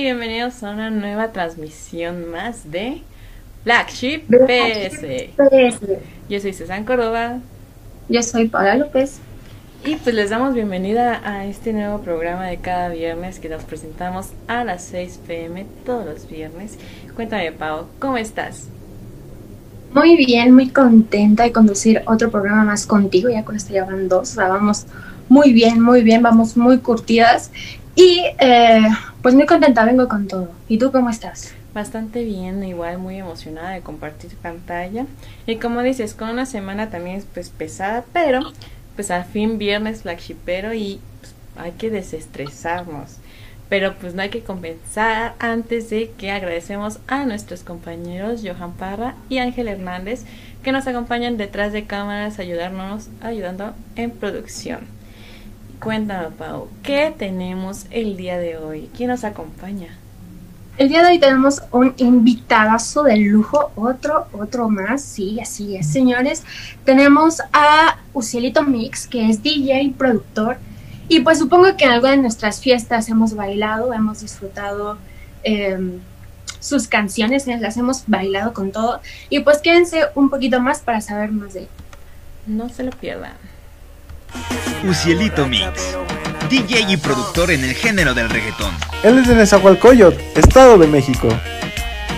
Bienvenidos a una nueva transmisión más de Black Sheep PS. Yo soy César Córdoba Yo soy Paula López. y pues les damos bienvenida a este nuevo programa de cada viernes que nos presentamos a las 6 pm todos los viernes. Cuéntame, Pau, ¿cómo estás? Muy bien, muy contenta de conducir otro programa más contigo. Ya con esto ya van dos. O sea, vamos muy bien, muy bien, vamos muy curtidas. Y eh, pues muy contenta, vengo con todo. ¿Y tú cómo estás? Bastante bien, igual muy emocionada de compartir pantalla. Y como dices, con una semana también pues pesada, pero pues al fin viernes flagshipero y pues, hay que desestresarnos. Pero pues no hay que compensar antes de que agradecemos a nuestros compañeros Johan Parra y Ángel Hernández que nos acompañan detrás de cámaras ayudarnos, ayudando en producción. Cuéntame, Pau, ¿qué tenemos el día de hoy? ¿Quién nos acompaña? El día de hoy tenemos un invitadazo de lujo, otro, otro más, sí, así es, señores. Tenemos a Ucielito Mix, que es DJ y productor. Y pues supongo que en alguna de nuestras fiestas hemos bailado, hemos disfrutado eh, sus canciones, las hemos bailado con todo. Y pues quédense un poquito más para saber más de él. No se lo pierdan. Ucielito Mix, DJ y productor en el género del reggaetón. Él es de Nezahualcóyotl, Estado de México.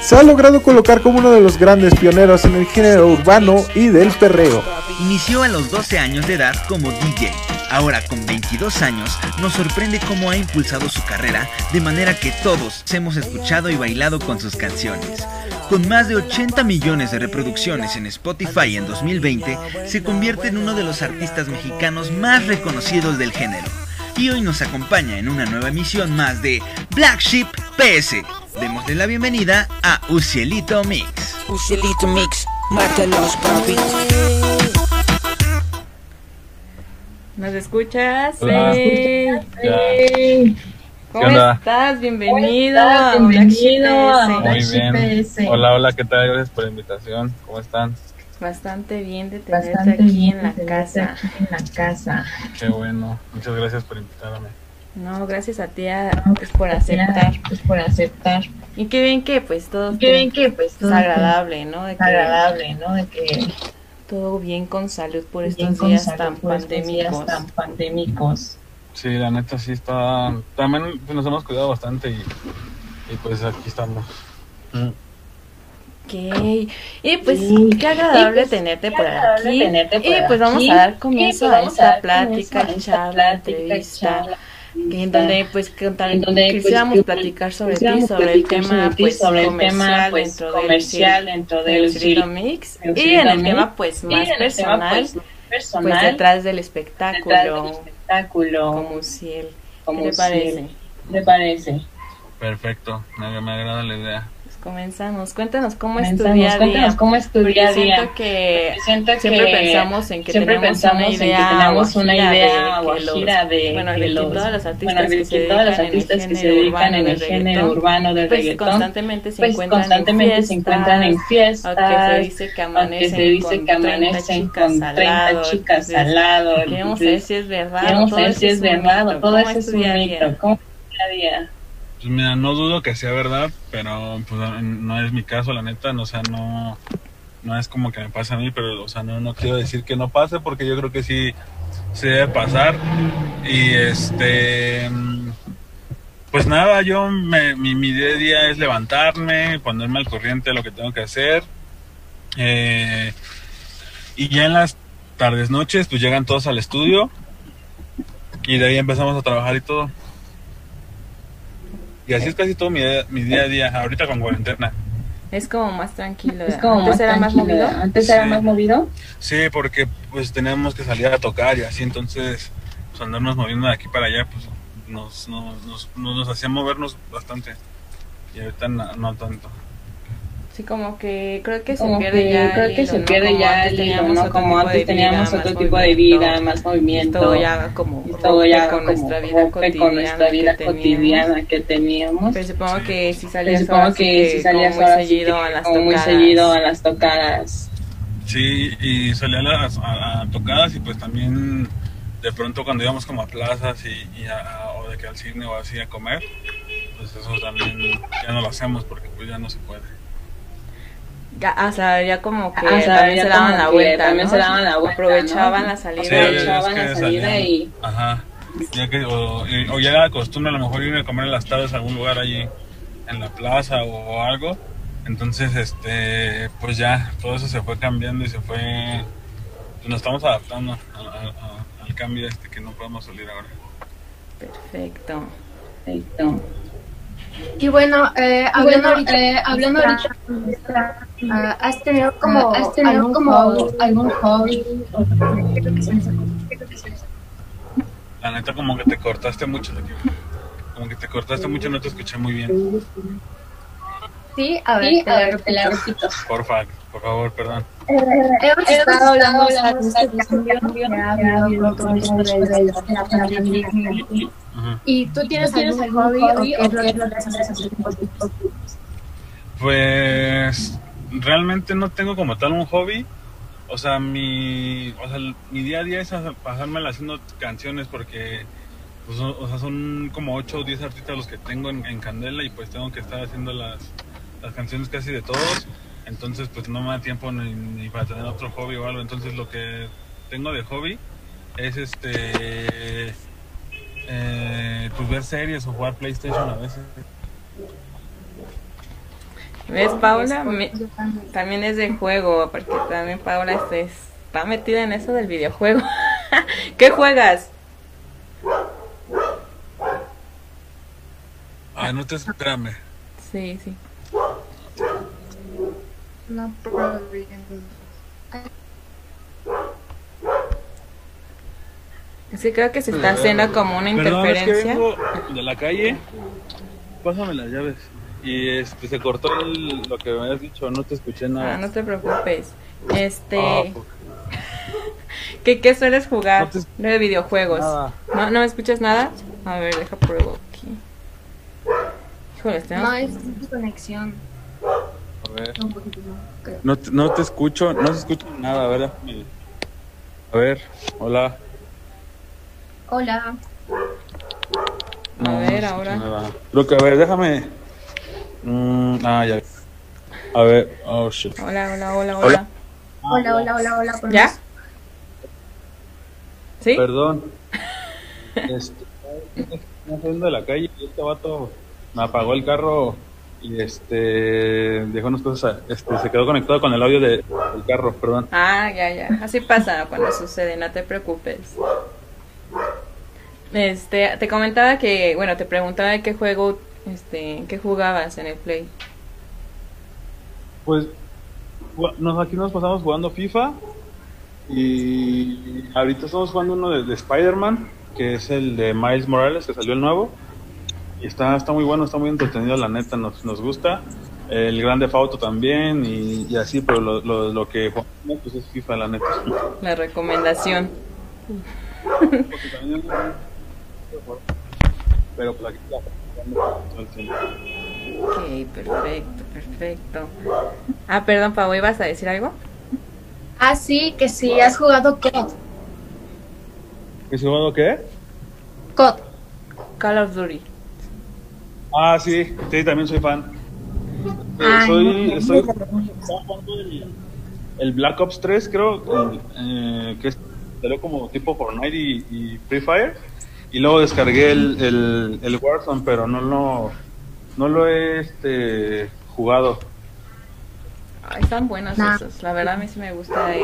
Se ha logrado colocar como uno de los grandes pioneros en el género urbano y del perreo. Inició a los 12 años de edad como DJ. Ahora con 22 años nos sorprende cómo ha impulsado su carrera de manera que todos hemos escuchado y bailado con sus canciones. Con más de 80 millones de reproducciones en Spotify en 2020, se convierte en uno de los artistas mexicanos más reconocidos del género. Y hoy nos acompaña en una nueva emisión más de Black Sheep PS. Démosle la bienvenida a Ucielito Mix. Ucielito Mix, mátalos, papi. ¿Nos escuchas? Hola. Sí. ¿Cómo ¿Qué onda? estás? Bienvenido. a Black Sheep PS. Muy bien. Hola, hola, ¿qué tal? Gracias por la invitación. ¿Cómo están? Bastante bien de tenerte Bastante aquí bien en la casa. aquí en la casa. Qué bueno. Muchas gracias por invitarme. No, gracias a ti a- pues, por aceptar. Pues por aceptar. Y qué bien que pues todo Qué bien que pues es todo agradable, ¿no? De que agradable, ¿no? De que todo bien con salud por estos días salud tan por estos días pandémicos. tan pandémicos. Sí, la neta sí está... También pues, nos hemos cuidado bastante y, y pues aquí estamos. Ok. Y pues Sí. qué agradable pues, tenerte qué por agradable aquí. tenerte por y pues vamos aquí. a dar comienzo pues, a esta plática, a charla, plática, entrevista. charla, que en donde pues contar, en donde, pues, quisiéramos platicar sobre ti, sobre el tema pues sobre el comercial tema, pues, dentro comercial del, dentro del Mix y en el tema pues más personal pues, pues, detrás del detrás espectáculo del espectáculo, como ¿Qué te si- parece? ¿Te parece? Perfecto. Me, me agrada la idea. Comenzamos. Cuéntanos cómo es tu Comenzamos, día cuéntanos día. cómo es tu Porque día a día. siento que siento siempre que pensamos en que siempre pensamos una en que idea tenemos una idea de que guajira los- de bueno, que de que los- todos los artistas bueno, que se todos los artistas que se género dedican urbano en del el género urbano del pues reggaetón constantemente se pues encuentran constantemente en se encuentran en fiestas, fiestas aunque se dice que amanecen se dice con que 30 amanecen con al 30 lado, chicas entonces, al lado Queremos saber si es verdad queremos o todo saber eso si es un verdad mito. o todo ¿Cómo eso es tu un día a día? mito ¿cómo es tu día a día? Pues mira, no dudo que sea verdad, pero pues no es mi caso, la neta. no, O sea, no, no es como que me pase a mí, pero o sea, no, no quiero decir que no pase porque yo creo que sí se debe pasar. Y este... Pues nada, yo me- mi, mi día a día es levantarme, ponerme al corriente de lo que tengo que hacer. eh, y ya en las tardes, noches, pues llegan todos al estudio. Y de ahí empezamos a trabajar y todo. Y así es casi todo mi, día- mi día a día, ahorita con cuarentena. Es como más tranquilo. Es como Antes más era más movido. Antes era Sí. más movido. Sí, porque pues tenemos que salir a tocar y así, entonces pues, andarnos moviendo de aquí para allá, pues nos, nos, nos, nos hacía movernos bastante. Y ahorita no, no tanto. Sí, como que creo que se Como pierde que ya creo que hilo, se pierde ya antes el hilo, ¿no? otro Como tipo antes de teníamos vida, otro más tipo de vida, más y movimiento. todo ya como y todo ya con como nuestra vida con nuestra vida que cotidiana que teníamos. Pero supongo que si Pero salías supongo que si como salías muy seguido que a las muy tocadas. seguido a las tocadas. Sí, y salía a las a- a tocadas y pues también de pronto cuando íbamos como a plazas y, y a- o de que al cine o así a comer, pues eso también ya no lo hacemos porque pues ya no se puede. Ya, o sea, ya como que Ah, o sea, también se daban la que vuelta, también ¿no? se daban la vuelta, Aprovechaban ¿no? la salida. Sí, aprovechaban es que la salida salían. y Ajá. Ya que, o, ya era costumbre a lo mejor irme a comer en las tardes a algún lugar allí en la plaza o, algo. Entonces, este, pues ya, todo eso se fue cambiando y se fue, pues nos estamos adaptando a- a- a- al cambio este que no podemos salir ahora. Perfecto. Perfecto. Y bueno, eh, hablando Bueno, ahorita, eh, hablando ahorita, ah, ¿has tenido como, ¿has tenido algún como hobby? algún hobby? La neta como que te cortaste mucho, como que te cortaste mucho, no te escuché muy bien. Sí, a ver, Sí, te a la ver, te la repito. repito. Porfa, por favor, perdón. Hemos estado hablando hablando sobre este cambio que ha habido con esto de la- de la pandemia. Ujú. ¿Y tú tienes ¿Tienes algún hobby o hobby qué o es lo que haces? Pues realmente no tengo como tal un hobby. O sea, mi, o sea, mi día a día es pasármela haciendo canciones porque pues, o o sea, son como 8 o 10 artistas los que tengo en, en Candela y pues tengo que estar haciendo las, las canciones casi de todos. Entonces pues no me da tiempo ni, ni para tener otro hobby o algo. Entonces lo que tengo de hobby es este... eh, pues ver series o jugar PlayStation a veces. ¿Ves, Paula? Me- también es de juego, porque también Paula está, está metida en eso del videojuego. ¿Qué juegas? Ay, no te espérame. Sí, sí. No problem. Es que creo que se está haciendo como una Perdón, es que interferencia. vengo de la calle. Pásame las llaves. Y este, se cortó el- lo que me habías dicho, no te escuché nada. Ah, no te preocupes. Este, pues, ¿qué, qué sueles jugar No te de videojuegos? nada. ¿No, ¿No me escuchas nada? A ver, deja pruebo aquí. Híjole, tenemos- No, es tu conexión. A ver. Un poquito más, creo. No te, no te escucho, no se escucha nada, a ver. déjame- A ver, hola. Hola. A No, ver, ahora. nada. Creo que, a ver, déjame. Mm, ah, ya. A ver, oh shit. Hola, hola, hola, hola. Hola. Hola, hola, hola, hola. por ¿Ya? más. ¿Sí? Perdón. Este, estaba saliendo de la calle y este vato me apagó el carro y este dejó unas cosas, a- este, se quedó conectado con el audio de- del carro, perdón. Ah, ya, ya. Así pasa cuando sucede, no te preocupes. Este, te comentaba que, bueno, te preguntaba de qué juego, este, qué jugabas en el Play. Pues nos, aquí nos pasamos jugando FIFA y ahorita estamos jugando uno de, de Spider-Man, que es el de Miles Morales, que salió el nuevo. Y está, está muy bueno, está muy entretenido, la neta, nos, nos gusta. El Grande Auto también y, y así, pero lo, lo, lo que pues es FIFA, la neta. La recomendación. Porque también- Pero pues aquí. Ok, perfecto, perfecto. Ah, perdón, Pau, ¿ibas a decir algo? Ah, sí, que sí, has jugado COD. ¿Qué jugado qué? COD. Call of Duty. Ah, sí, sí, también soy fan. Eh, Ay, soy, no. estoy estaba jugando el, el Black Ops 3, creo, el, eh, que es salió como tipo Fortnite y, y Free Fire. Y luego descargué el, el, el Warzone, pero no lo, no lo he este, jugado. Ay, están buenos Nah. esos. La verdad a mí sí me gusta. eh.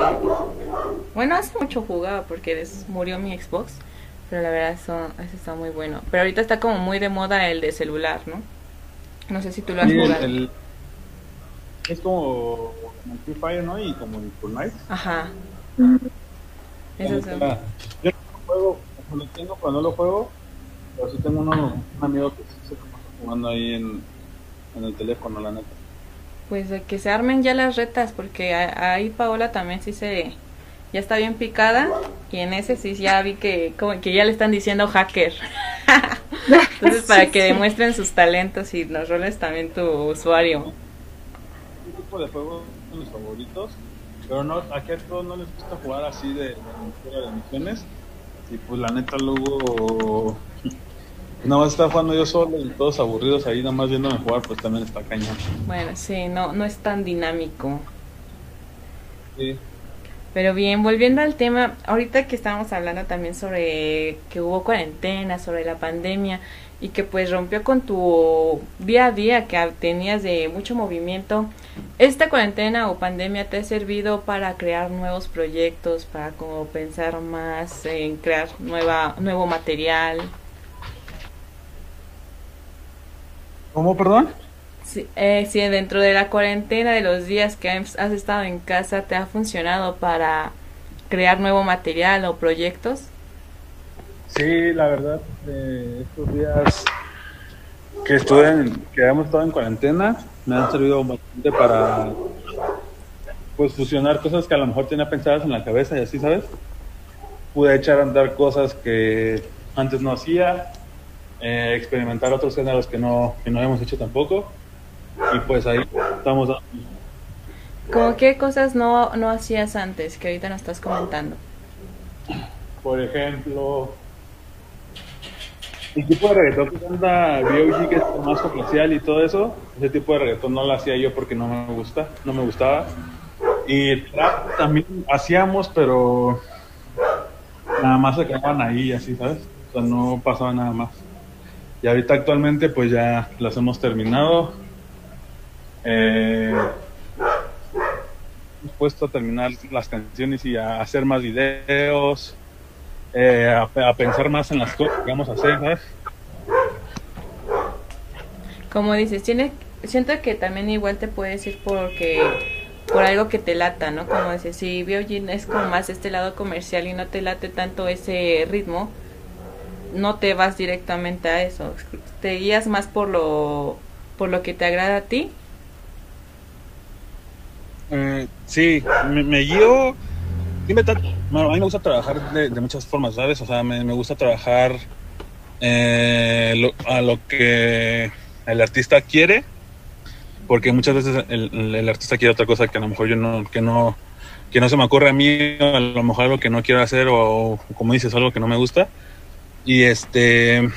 Bueno, hace mucho jugaba porque murió mi Xbox. Pero la verdad eso, ese está muy bueno. Pero ahorita está como muy de moda el de celular, ¿no? No sé si tú lo has Sí, jugado. el- es como, como el Free Fire, ¿no? Y como el Fortnite. Ajá. Esos son- Yo no lo juego, como lo tengo, pero no lo juego. Pero sí tengo uno, un amigo que se está jugando ahí en, en el teléfono, la neta. Pues de que se armen ya las retas, porque ahí Paola también sí se ya está bien picada y en ese sí ya vi que como que ya le están diciendo hacker. Entonces para Sí, que sí. demuestren sus talentos y nos roles también tu usuario. ¿Qué tipo de juegos son los favoritos? Pero no, aquí a todos no les gusta jugar así de, de, de misiones. Y pues la neta luego nada más está jugando yo solo y todos aburridos ahí nada más viéndome jugar pues también está cañón. Bueno, sí, no no es tan dinámico. Sí. Pero bien, volviendo al tema, ahorita que estábamos hablando también sobre que hubo cuarentena, sobre la pandemia y que pues rompió con tu día a día que tenías de mucho movimiento, ¿esta cuarentena o pandemia te ha servido para crear nuevos proyectos, para como pensar más en crear nueva nuevo material? ¿Cómo, perdón? Si, eh, si dentro de la cuarentena de los días que has estado en casa te ha funcionado para crear nuevo material o proyectos. Sí, la verdad, eh, estos días que estuve en- que hemos estado en cuarentena me han servido bastante para pues fusionar cosas que a lo mejor tenía pensadas en la cabeza y así, ¿sabes? Pude echar a andar cosas que antes no hacía, eh, experimentar otros géneros que no, que no habíamos hecho tampoco y pues ahí estamos ¿Cómo qué cosas no, no hacías antes que ahorita nos estás comentando? Por ejemplo, el tipo de reggaetón que canta B.O.G. que es más comercial y todo eso, ese tipo de reggaetón no lo hacía yo porque no me gusta, no me gustaba. Y trap también hacíamos, pero nada más se quedaban ahí, así, ¿sabes? O sea, no pasaba nada más. Y ahorita actualmente pues ya las hemos terminado. Eh, puesto a terminar las canciones y a hacer más videos, eh, a, a pensar más en las cosas que vamos a hacer, ¿sabes? Como dices, tiene, siento que también igual te puedes ir porque por algo que te lata, ¿no? Como dices, si Biogin es como más este lado comercial y no te late tanto ese ritmo, no te vas directamente a eso. Te guías más por lo por lo que te agrada a ti. Eh, sí, me, me guío. a mí me gusta trabajar de, muchas formas, ¿sabes? O sea, me, gusta trabajar eh, lo- a lo que el artista quiere, porque muchas veces el, artista quiere otra cosa que a lo mejor yo no, que no, que no se me ocurre a mí, o a lo mejor algo que no quiero hacer, o como dices, algo que no me gusta. Y este,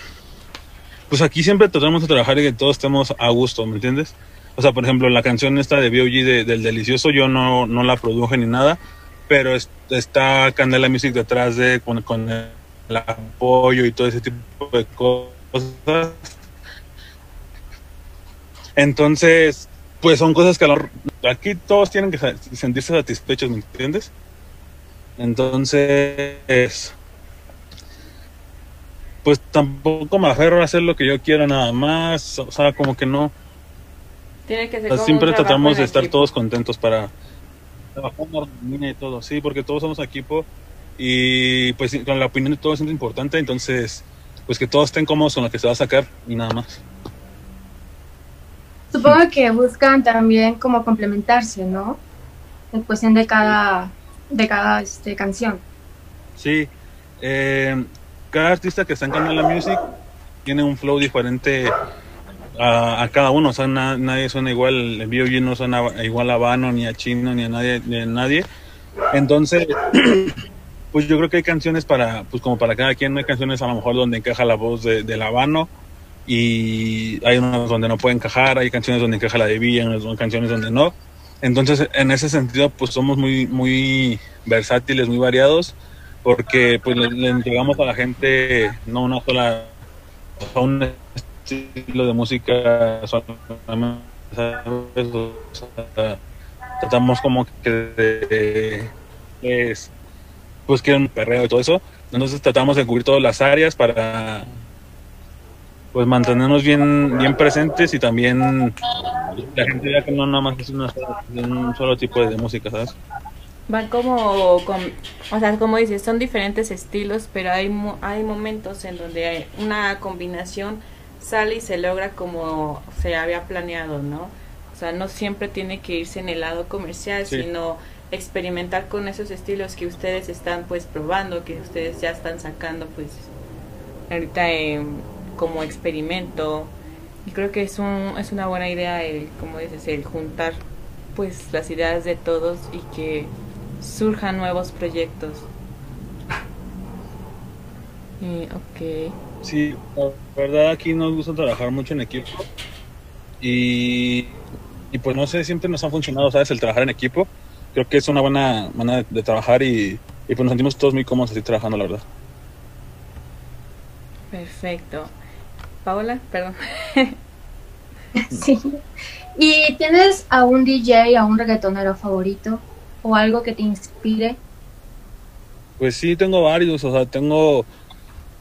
pues aquí siempre tratamos de trabajar y que todos estemos a gusto, ¿me entiendes? O sea, por ejemplo, la canción esta de B.O.G. de- del Delicioso, yo no, no la produje ni nada, pero es- está Candela Music detrás de, con, con el apoyo y todo ese tipo de cosas. Entonces, pues son cosas que aquí todos tienen que sentirse satisfechos, ¿me entiendes? Entonces, pues tampoco me aferro a hacer lo que yo quiero nada más, o sea, como que no. Tiene que ser O sea, como siempre tratamos de estar equipo. todos contentos para trabajar en armonía y todo, sí, porque todos somos equipo y pues con la opinión de todos es importante, entonces pues que todos estén cómodos con lo que se va a sacar y nada más. Supongo que buscan también como complementarse, ¿no? En cuestión de cada, de cada este, canción. Sí, eh, cada artista que está en Candela Music tiene un flow diferente a, a cada uno, o sea, na- nadie suena igual, el B.O.G. no suena igual a Vano, ni a Chino, ni a nadie, ni a nadie. Entonces, pues yo creo que hay canciones para, pues como para cada quien, hay canciones a lo mejor donde encaja la voz de, de y hay unas donde no puede encajar, hay canciones donde encaja la de Villa, hay canciones donde no. Entonces, en ese sentido, pues somos muy, muy versátiles, muy variados, porque pues le, le entregamos a la gente no una sola, sea, un estilo de música solamente, tratamos como que de, es, pues que un perreo y todo eso, entonces tratamos de cubrir todas las áreas para pues mantenernos bien bien presentes y también la gente vea que no nada más es una un solo tipo de música, ¿sabes? Van como, con, o sea, como dices, son diferentes estilos, pero hay, hay momentos en donde hay una combinación sale y se logra como se había planeado, ¿no? O sea, no siempre tiene que irse en el lado comercial, Sí. sino experimentar con esos estilos que ustedes están pues probando, que ustedes ya están sacando pues ahorita em, como experimento. Y creo que es un es una buena idea el como dices el juntar pues las ideas de todos y que surjan nuevos proyectos. Eh, ok. Sí, la verdad aquí nos gusta trabajar mucho en equipo y, y pues no sé, siempre nos ha funcionado, ¿sabes? El trabajar en equipo. Creo que es una buena manera de trabajar y, y pues nos sentimos todos muy cómodos así trabajando, la verdad. Perfecto. Paola, perdón. Sí. ¿Y tienes a un DJ, a un reggaetonero favorito? ¿O algo que te inspire? Pues sí, tengo varios, o sea, tengo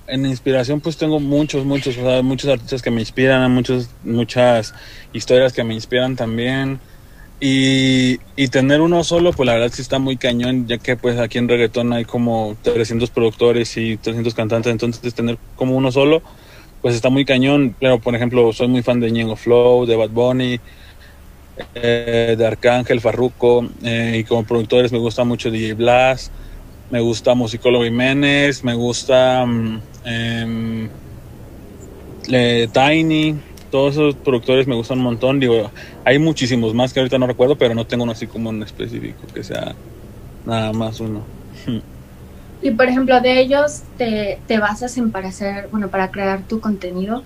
en inspiración pues tengo muchos, muchos, o sea, muchos artistas que me inspiran, muchos, muchas historias que me inspiran también. Y, y tener uno solo, pues la verdad sí está muy cañón, ya que pues aquí en reggaetón hay como 300 productores y 300 cantantes, entonces tener como uno solo, pues está muy cañón. Pero por ejemplo, soy muy fan de Ñengo Flow, de Bad Bunny, eh, de Arcángel, Farruko, eh, y como productores me gusta mucho DJ Blas, me gusta Musicólogo Jiménez, me gusta mm, em, eh, Tiny, todos esos productores me gustan un montón. Digo, hay muchísimos más que ahorita no recuerdo, pero no tengo uno así como un específico que sea nada más uno. Y por ejemplo, de ellos te, te basas en para hacer, bueno, para crear tu contenido.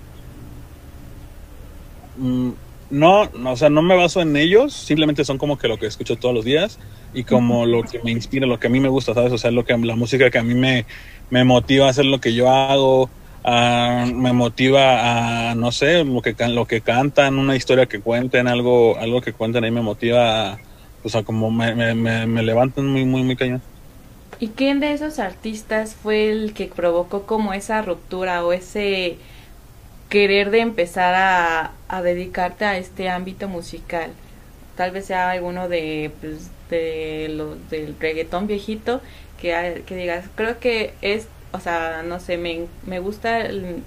Mm, No, no, o sea, no me baso en ellos, simplemente son como que lo que escucho todos los días y como lo que me inspira, lo que a mí me gusta, ¿sabes? O sea, lo que la música que a mí me, me motiva a hacer lo que yo hago, a- me motiva a, no sé, lo que, lo que cantan, una historia que cuenten, algo, algo que cuenten ahí me motiva a, o sea, como me, me, me, me levantan muy, muy, muy cañón. ¿Y quién de esos artistas fue el que provocó como esa ruptura o ese querer de empezar a, a dedicarte a este ámbito musical? Tal vez sea alguno de, pues, de lo, del reggaetón viejito que, que digas, creo que es, o sea, no sé, me, me gusta, el,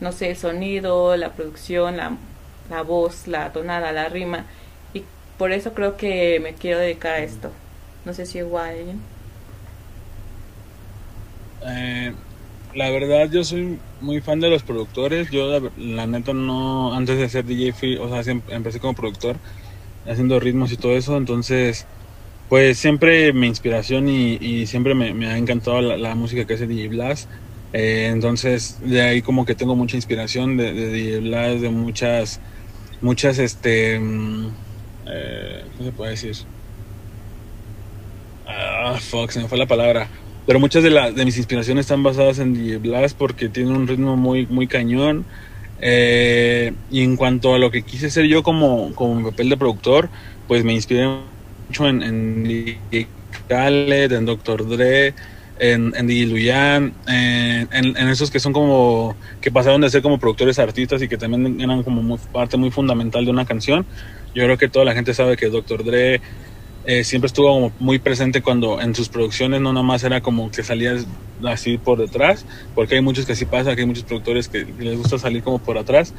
no sé, el sonido, la producción, la, la voz, la tonada, la rima, y por eso creo que me quiero dedicar a esto. No sé si igual. ¿eh? La verdad, yo soy muy fan de los productores. Yo, la, neta, no. Antes de ser DJ, fui, o sea, siem- empecé como productor, haciendo ritmos y todo eso. Entonces, pues siempre mi inspiración y, siempre me, ha encantado la, música que hace DJ Blas. Eh, entonces, de ahí como que tengo mucha inspiración de, DJ Blas, de muchas, muchas, este. mm, eh, ¿Cómo se puede decir? Ah, fuck, se me fue la palabra. Pero muchas de, la- de mis inspiraciones están basadas en DJ Blas porque tiene un ritmo muy, muy cañón. Eh, y en cuanto a lo que quise ser yo como, como papel de productor, pues me inspiré mucho en, en Khaled, en Dr. Dre, en, en DJ Luyan, en, en- en esos que son como, que pasaron de ser como productores artistas y que también eran como muy- parte muy fundamental de una canción. Yo creo que toda la gente sabe que Dr. Dre eh, siempre estuvo muy presente cuando en sus producciones no nomás era como que salías así por detrás, porque hay muchos que así pasa, que hay muchos productores que les gusta salir como por atrás,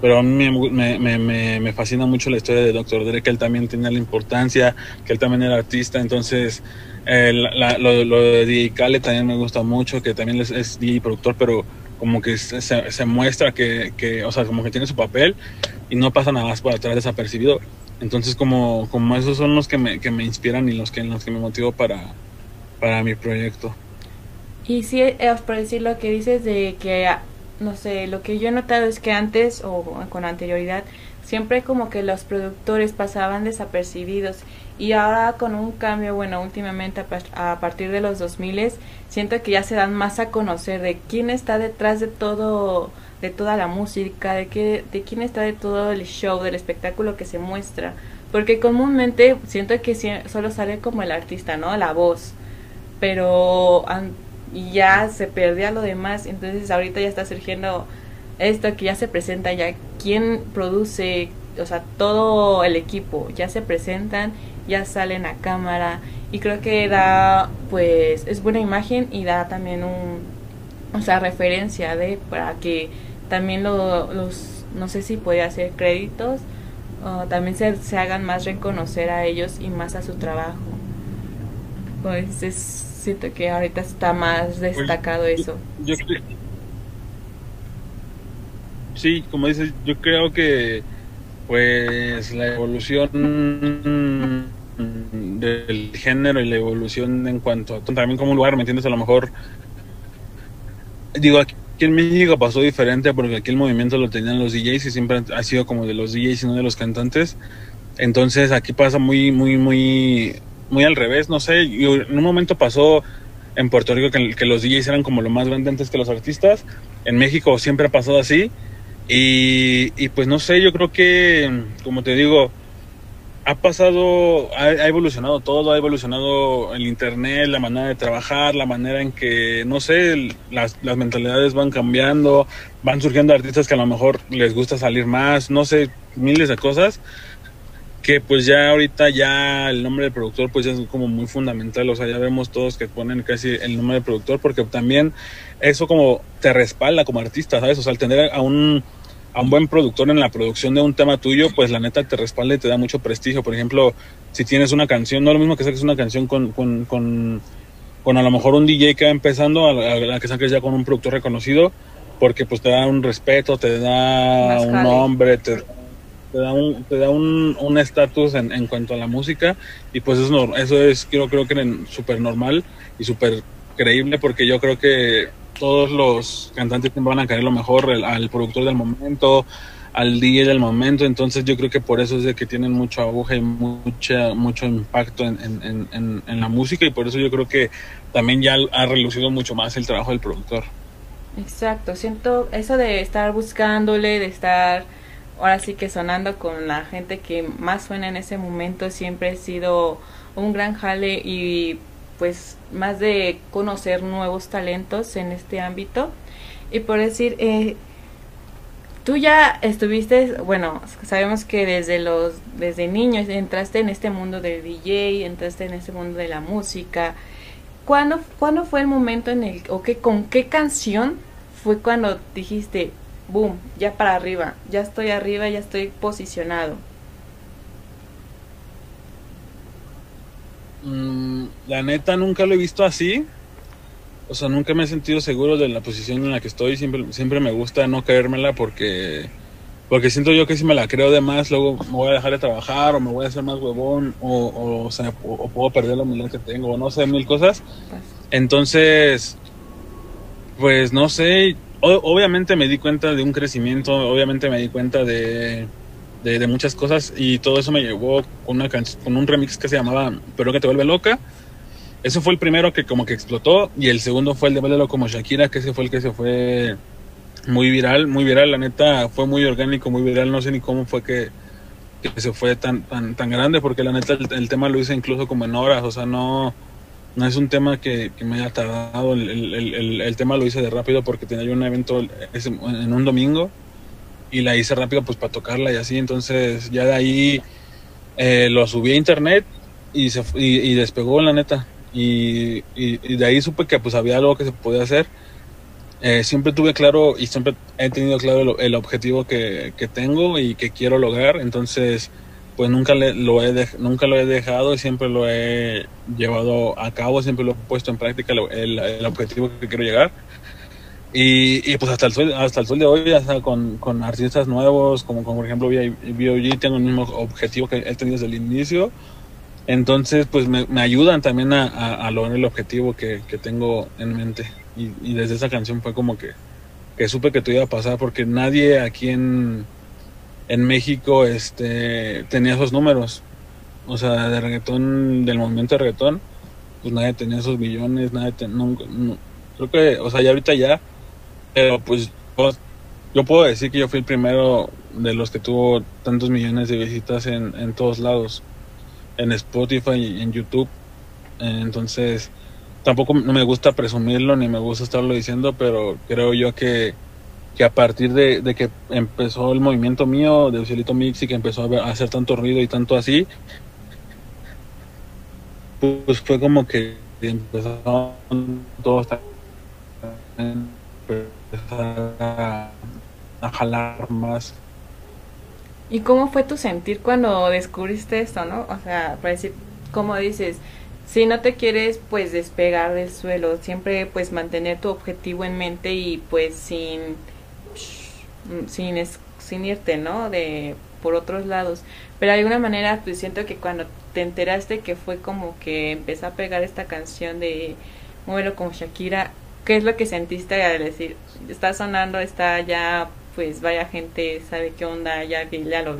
pero a mí me, fascina mucho la historia de Dr. Dre, que él también tenía la importancia, que él también era artista, entonces eh, lo, lo de DJ Khaled también me gusta mucho, que también es, es DJ productor, pero como que se muestra que, que, o sea, como que tiene su papel y no pasa nada más por atrás desapercibido. Entonces, como, como esos son los que me, que me inspiran y los que, los que me motivo para, para mi proyecto. Y sí, eh, por decir lo que dices de que, no sé, lo que yo he notado es que antes o con anterioridad, siempre como que los productores pasaban desapercibidos y ahora con un cambio, bueno, últimamente a partir de los 2000 siento que ya se dan más a conocer de quién está detrás de todo, de toda la música, de qué, de quién está de todo el show, del espectáculo que se muestra, porque comúnmente siento que solo sale como el artista, ¿no? La voz. Pero ya se perdía lo demás, entonces ahorita ya está surgiendo esto que ya se presenta ya quién produce, o sea, todo el equipo. Ya se presentan ya salen a cámara. Y creo que da pues es buena imagen y da también un o sea referencia de para que también lo- los no sé si puede hacer créditos o también se, se hagan más reconocer a ellos y más a su trabajo. Pues es siento que ahorita está más destacado eso. Yo cre- sí, como dices, yo creo que pues la evolución del género y la evolución en cuanto a también como un lugar, ¿me entiendes? A lo mejor digo aquí en México pasó diferente porque aquí el movimiento lo tenían los DJs y siempre ha sido como de los DJs y no de los cantantes. Entonces aquí pasa muy, muy, muy, muy al revés, no sé. y en un momento pasó en Puerto Rico que, que los DJs eran como lo más grande antes que los artistas. En México siempre ha pasado así. Y, y pues no sé, yo creo que, como te digo, ha pasado, ha, ha evolucionado todo, ha evolucionado el internet, la manera de trabajar, la manera en que, no sé, las, las mentalidades van cambiando, van surgiendo artistas que a lo mejor les gusta salir más, no sé, miles de cosas que pues ya ahorita ya el nombre del productor pues ya es como muy fundamental, o sea, ya vemos todos que ponen casi el nombre del productor porque también eso como te respalda como artista, ¿sabes? O sea, al tener a un, a un buen productor en la producción de un tema tuyo, pues la neta te respalda y te da mucho prestigio. Por ejemplo, si tienes una canción, no es lo mismo que saques una canción con, con, con, con a lo mejor un DJ que va empezando, a la, a la que saques ya con un productor reconocido, porque pues te da un respeto, te da Más un jale. nombre, te, te da un te da un un estatus en, en cuanto a la música y pues eso, eso es creo creo que súper normal y súper creíble porque yo creo que todos los cantantes siempre van a querer lo mejor al productor del momento al DJ del momento entonces yo creo que por eso es de que tienen mucho auge y mucha mucho impacto en, en, en- en- en la música y por eso yo creo que también ya ha relucido mucho más el trabajo del productor. Exacto, siento eso de estar buscándole, de estar ahora sí que sonando con la gente que más suena en ese momento, siempre ha sido un gran jale y pues más de conocer nuevos talentos en este ámbito. Y por decir, eh, tú ya estuviste, bueno, sabemos que desde los, desde niños entraste en este mundo del DJ, entraste en este mundo de la música. ¿Cuándo, ¿Cuándo fue el momento en el, o qué, con qué canción fue cuando dijiste, boom, ya para arriba, ya estoy arriba, ya estoy posicionado? Mm, la neta nunca lo he visto así. O sea, nunca me he sentido seguro de la posición en la que estoy. Siempre, siempre me gusta no creérmela porque, porque siento yo que si me la creo de más, luego me voy a dejar de trabajar o me voy a hacer más huevón o, o, o puedo perder la humildad que tengo o no sé, mil cosas. Entonces, pues no sé. Obviamente me di cuenta de un crecimiento, obviamente me di cuenta de, de, muchas cosas y todo eso me llevó con, una con un remix que se llamaba Pero que te vuelve loca. Eso fue el primero que como que explotó y el segundo fue el de Bailalo como Shakira, que ese fue el que se fue muy viral, muy viral, la neta fue muy orgánico, muy viral, no sé ni cómo fue que, se fue tan, tan, tan grande, porque la neta el, tema lo hice incluso como en horas, o sea, no, no es un tema que, que me haya tardado, el, el, el- tema lo hice de rápido porque tenía yo un evento en un domingo y la hice rápido pues para tocarla y así, entonces ya de ahí eh, lo subí a internet y, se, y, y despegó la neta y, y, y de ahí supe que pues había algo que se podía hacer. Eh, siempre tuve claro y siempre he tenido claro el, el objetivo que, que tengo y que quiero lograr, entonces pues nunca le- lo he dej- nunca lo he dejado y siempre lo he llevado a cabo, siempre lo he puesto en práctica el, el objetivo que quiero llegar. Y, y pues hasta el sol, hasta el sol de hoy, hasta con, con artistas nuevos, como, como por ejemplo B.O.G., tengo el mismo objetivo que he tenido desde el inicio. Entonces, pues me, me ayudan también a, a- a lograr el objetivo que, que tengo en mente. Y, y desde esa canción fue como que, que supe que te iba a pasar, porque nadie aquí en, en México este, tenía esos números. O sea, de reggaetón, del movimiento de reggaetón, pues nadie tenía esos millones, nadie nunca- no- creo que, o sea, ya ahorita ya, pero pues yo, yo puedo decir que yo fui el primero de los que tuvo tantos millones de visitas en, en todos lados, en Spotify y en YouTube. Entonces, tampoco no me gusta presumirlo ni me gusta estarlo diciendo, pero creo yo que, que a partir de, de que empezó el movimiento mío de Ucielito Mix y que empezó a, hacer tanto ruido y tanto así, pues fue como que empezaron todos a a, jalar más. ¿Y cómo fue tu sentir cuando descubriste esto, no? O sea, para decir, como dices, si no te quieres pues despegar del suelo, siempre pues mantener tu objetivo en mente y pues sin sin, es- sin irte, ¿no? De por otros lados. Pero de alguna manera pues siento que cuando te enteraste que fue como que empezó a pegar esta canción de Muévelo con Shakira, ¿qué es lo que sentiste al decir, está sonando, está ya pues vaya gente, sabe qué onda, ya ya lo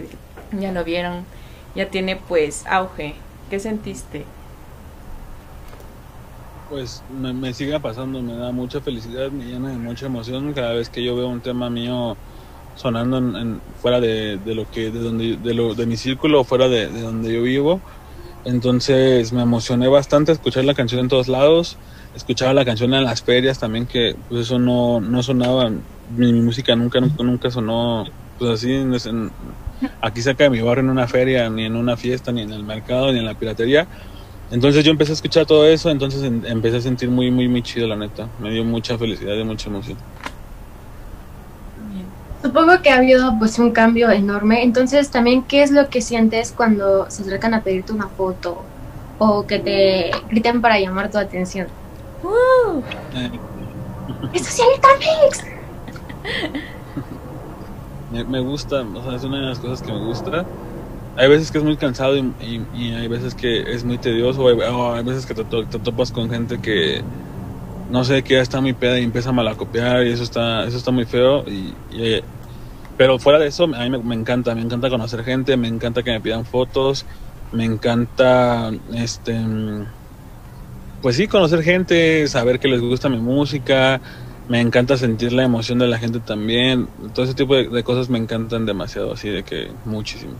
ya lo vieron, ya tiene pues auge. ¿Qué sentiste? Pues me, me sigue pasando, me da mucha felicidad, me llena de mucha emoción cada vez que yo veo un tema mío sonando en, en- fuera de, de lo que de donde de lo de mi círculo fuera de, de donde yo vivo entonces me emocioné bastante escuchar la canción en todos lados escuchaba la canción en las ferias también que pues eso no, no sonaba mi, mi música nunca nunca nunca sonó pues así en- aquí cerca mi barrio en una feria ni en una fiesta ni en el mercado ni en la piratería entonces yo empecé a escuchar todo eso entonces en- empecé a sentir muy muy muy chido la neta me dio mucha felicidad y mucha emoción Supongo que ha habido pues un cambio enorme. Entonces, también, ¿qué es lo que sientes cuando se acercan a pedirte una foto o que te griten para llamar tu atención? Eh, ¡Es Socialita Mix! me, me gusta, o sea, es una de las cosas que me gusta. Hay veces que es muy cansado y, y- y hay veces que es muy tedioso, o hay, o hay veces que te, te topas con gente que, no sé, que ya está muy peda y empieza a malacopiar y eso está, eso está muy feo. Y, y- pero fuera de eso, a mí me, me encanta, me encanta conocer gente, me encanta que me pidan fotos, me encanta, este, mm, pues sí, conocer gente, saber que les gusta mi música, me encanta sentir la emoción de la gente también. Todo ese tipo de, cosas me encantan demasiado, así de que muchísimo.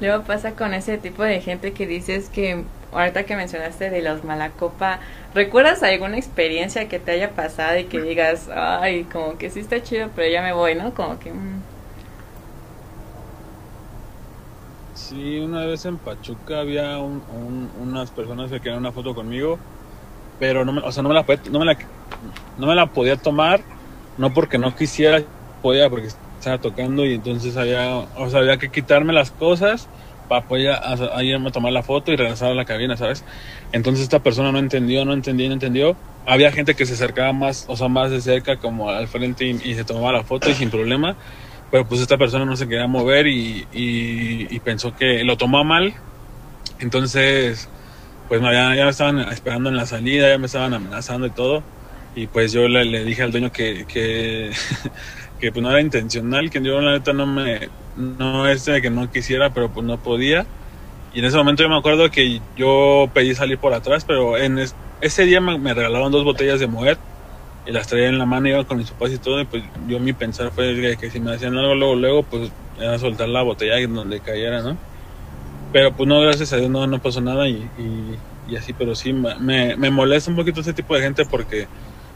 Luego pasa con ese tipo de gente que dices que, ahorita que mencionaste de los Malacopa, ¿recuerdas alguna experiencia que te haya pasado y que digas, ay, como que sí está chido, pero ya me voy, ¿no? Como que... mm, Sí, una vez en Pachuca había un- un- unas personas que querían una foto conmigo, pero no me, o sea, no me la no me la, no me la podía tomar, no porque no quisiera, podía porque estaba tocando y entonces había, o sea, había que quitarme las cosas para poder irme a tomar la foto y regresar a la cabina, ¿sabes? Entonces esta persona no entendió, no entendió, no entendió. Había gente que se acercaba más, o sea, más de cerca como al frente y, y se tomaba la foto y sin problema. Pero pues esta persona no se quería mover y, y- y pensó que lo tomó mal. Entonces, pues ya, ya me estaban esperando en la salida, ya me estaban amenazando y todo. Y pues yo le, le dije al dueño que, que, que pues no era intencional, que yo la neta no me, no es de que no quisiera, pero pues no podía. Y en ese momento yo me acuerdo que yo pedí salir por atrás, pero en es- ese día me, me regalaron dos botellas de Moet las traía en la mano, iba con mis papás y todo, y pues yo mi pensar fue que, que si me hacían algo luego, luego, pues era soltar la botella y donde cayera, ¿no? Pero pues no, gracias a Dios no, no pasó nada y, y, y así, pero sí me, me molesta un poquito ese tipo de gente porque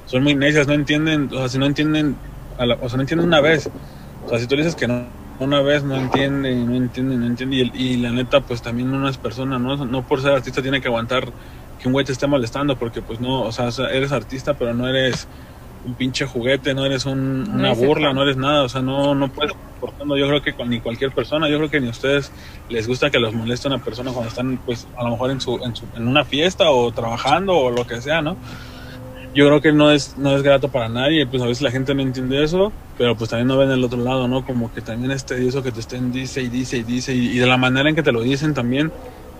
son muy necias, no entienden, o sea, si no entienden, a la- o sea, no entienden una vez, o sea, si tú dices que no, una vez no entiende, no entiende, no entiende, y, y la neta, pues también uno es persona, ¿no? No por ser artista tiene que aguantar que un güey te esté molestando, porque pues no, o sea, eres artista, pero no eres un pinche juguete, no eres un- No una burla, fan. no eres nada, o sea, no, no puedes, portando, yo creo que con ni cualquier persona, yo creo que ni a ustedes les gusta que los moleste una persona cuando están, pues, a lo mejor en su, en su, en una fiesta o trabajando o lo que sea, ¿no? Yo creo que no es, no es grato para nadie, pues a veces la gente no entiende eso, pero pues también no ven el otro lado, ¿no? Como que también es tedioso que te estén dice y dice y dice, y, y de la manera en que te lo dicen también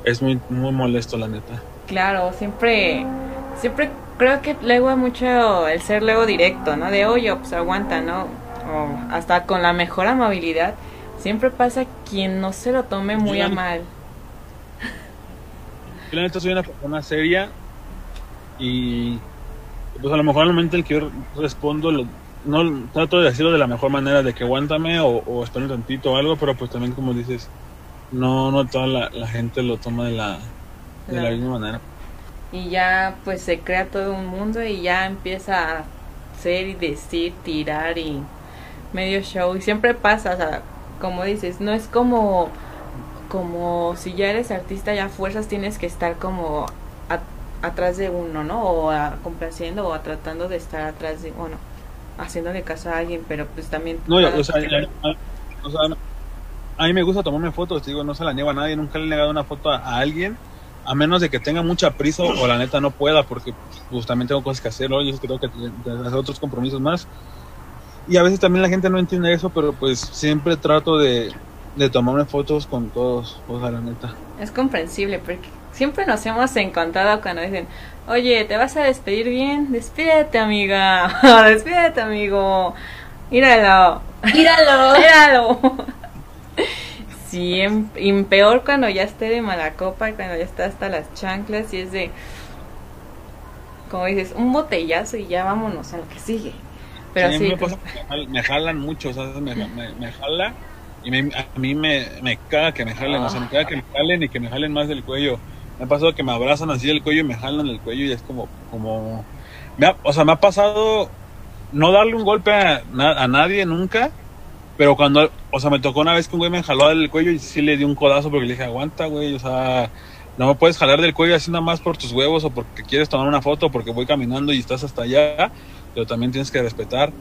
es muy, muy molesto, la neta. Claro, siempre, siempre creo que luego mucho el ser luego directo, ¿no? De, oye, pues aguanta, ¿no? O hasta con la mejor amabilidad, siempre pasa quien no se lo tome muy Yo a mal. Yo la neta soy una persona seria y pues a lo mejor al momento en que yo respondo lo- no trato de decirlo de la mejor manera de que aguántame o, o espera un tantito o algo pero pues también como dices no no toda la, la gente lo toma de la de la misma manera Y ya pues se crea todo un mundo y ya empieza a ser y decir, tirar y medio show. Y siempre pasa, o sea, como dices, no es como como si ya eres artista, ya fuerzas tienes que estar como a- atrás de uno, ¿no? O a- complaciendo o a tratando de estar atrás de, bueno, haciéndole caso a alguien, pero pues también... No, ya, o sea, ya- o sea, a mí me gusta tomarme fotos, te digo, no se la niego a nadie, nunca le he negado una foto a, a alguien, a menos de que tenga mucha prisa o la neta no pueda, porque pues también tengo cosas que hacer hoy, es que tengo que que hacer otros compromisos más. Y a veces también la gente no entiende eso, pero pues siempre trato de, de tomarme fotos con todos, o sea, la neta. Es comprensible porque siempre nos hemos encontrado cuando dicen, oye, ¿te vas a despedir bien? Despídete, amiga. Despídete, amigo. Míralo. Míralo. Míralo. Sí, en- y peor cuando ya esté de mala copa cuando ya está hasta las chanclas y es de, como dices, un botellazo y ya vámonos a lo que sigue. Pero Sí, a sí, mí me, pasa que me jal- me jalan mucho, o sea, me, me, me jala y me- a mí me, me caga que me jalen, o sea, me caga que me jalen y que me jalen más del cuello. Me ha pasado que me abrazan así del cuello y me jalan el cuello y es como, como, me ha- o sea, me ha pasado no darle un golpe a, a nadie nunca, pero cuando, o sea, me tocó una vez que un güey me jaló del cuello y sí le di un codazo porque le dije, aguanta, güey, o sea, no me puedes jalar del cuello así nada más por tus huevos o porque quieres tomar una foto porque voy caminando y estás hasta allá, pero también tienes que respetar.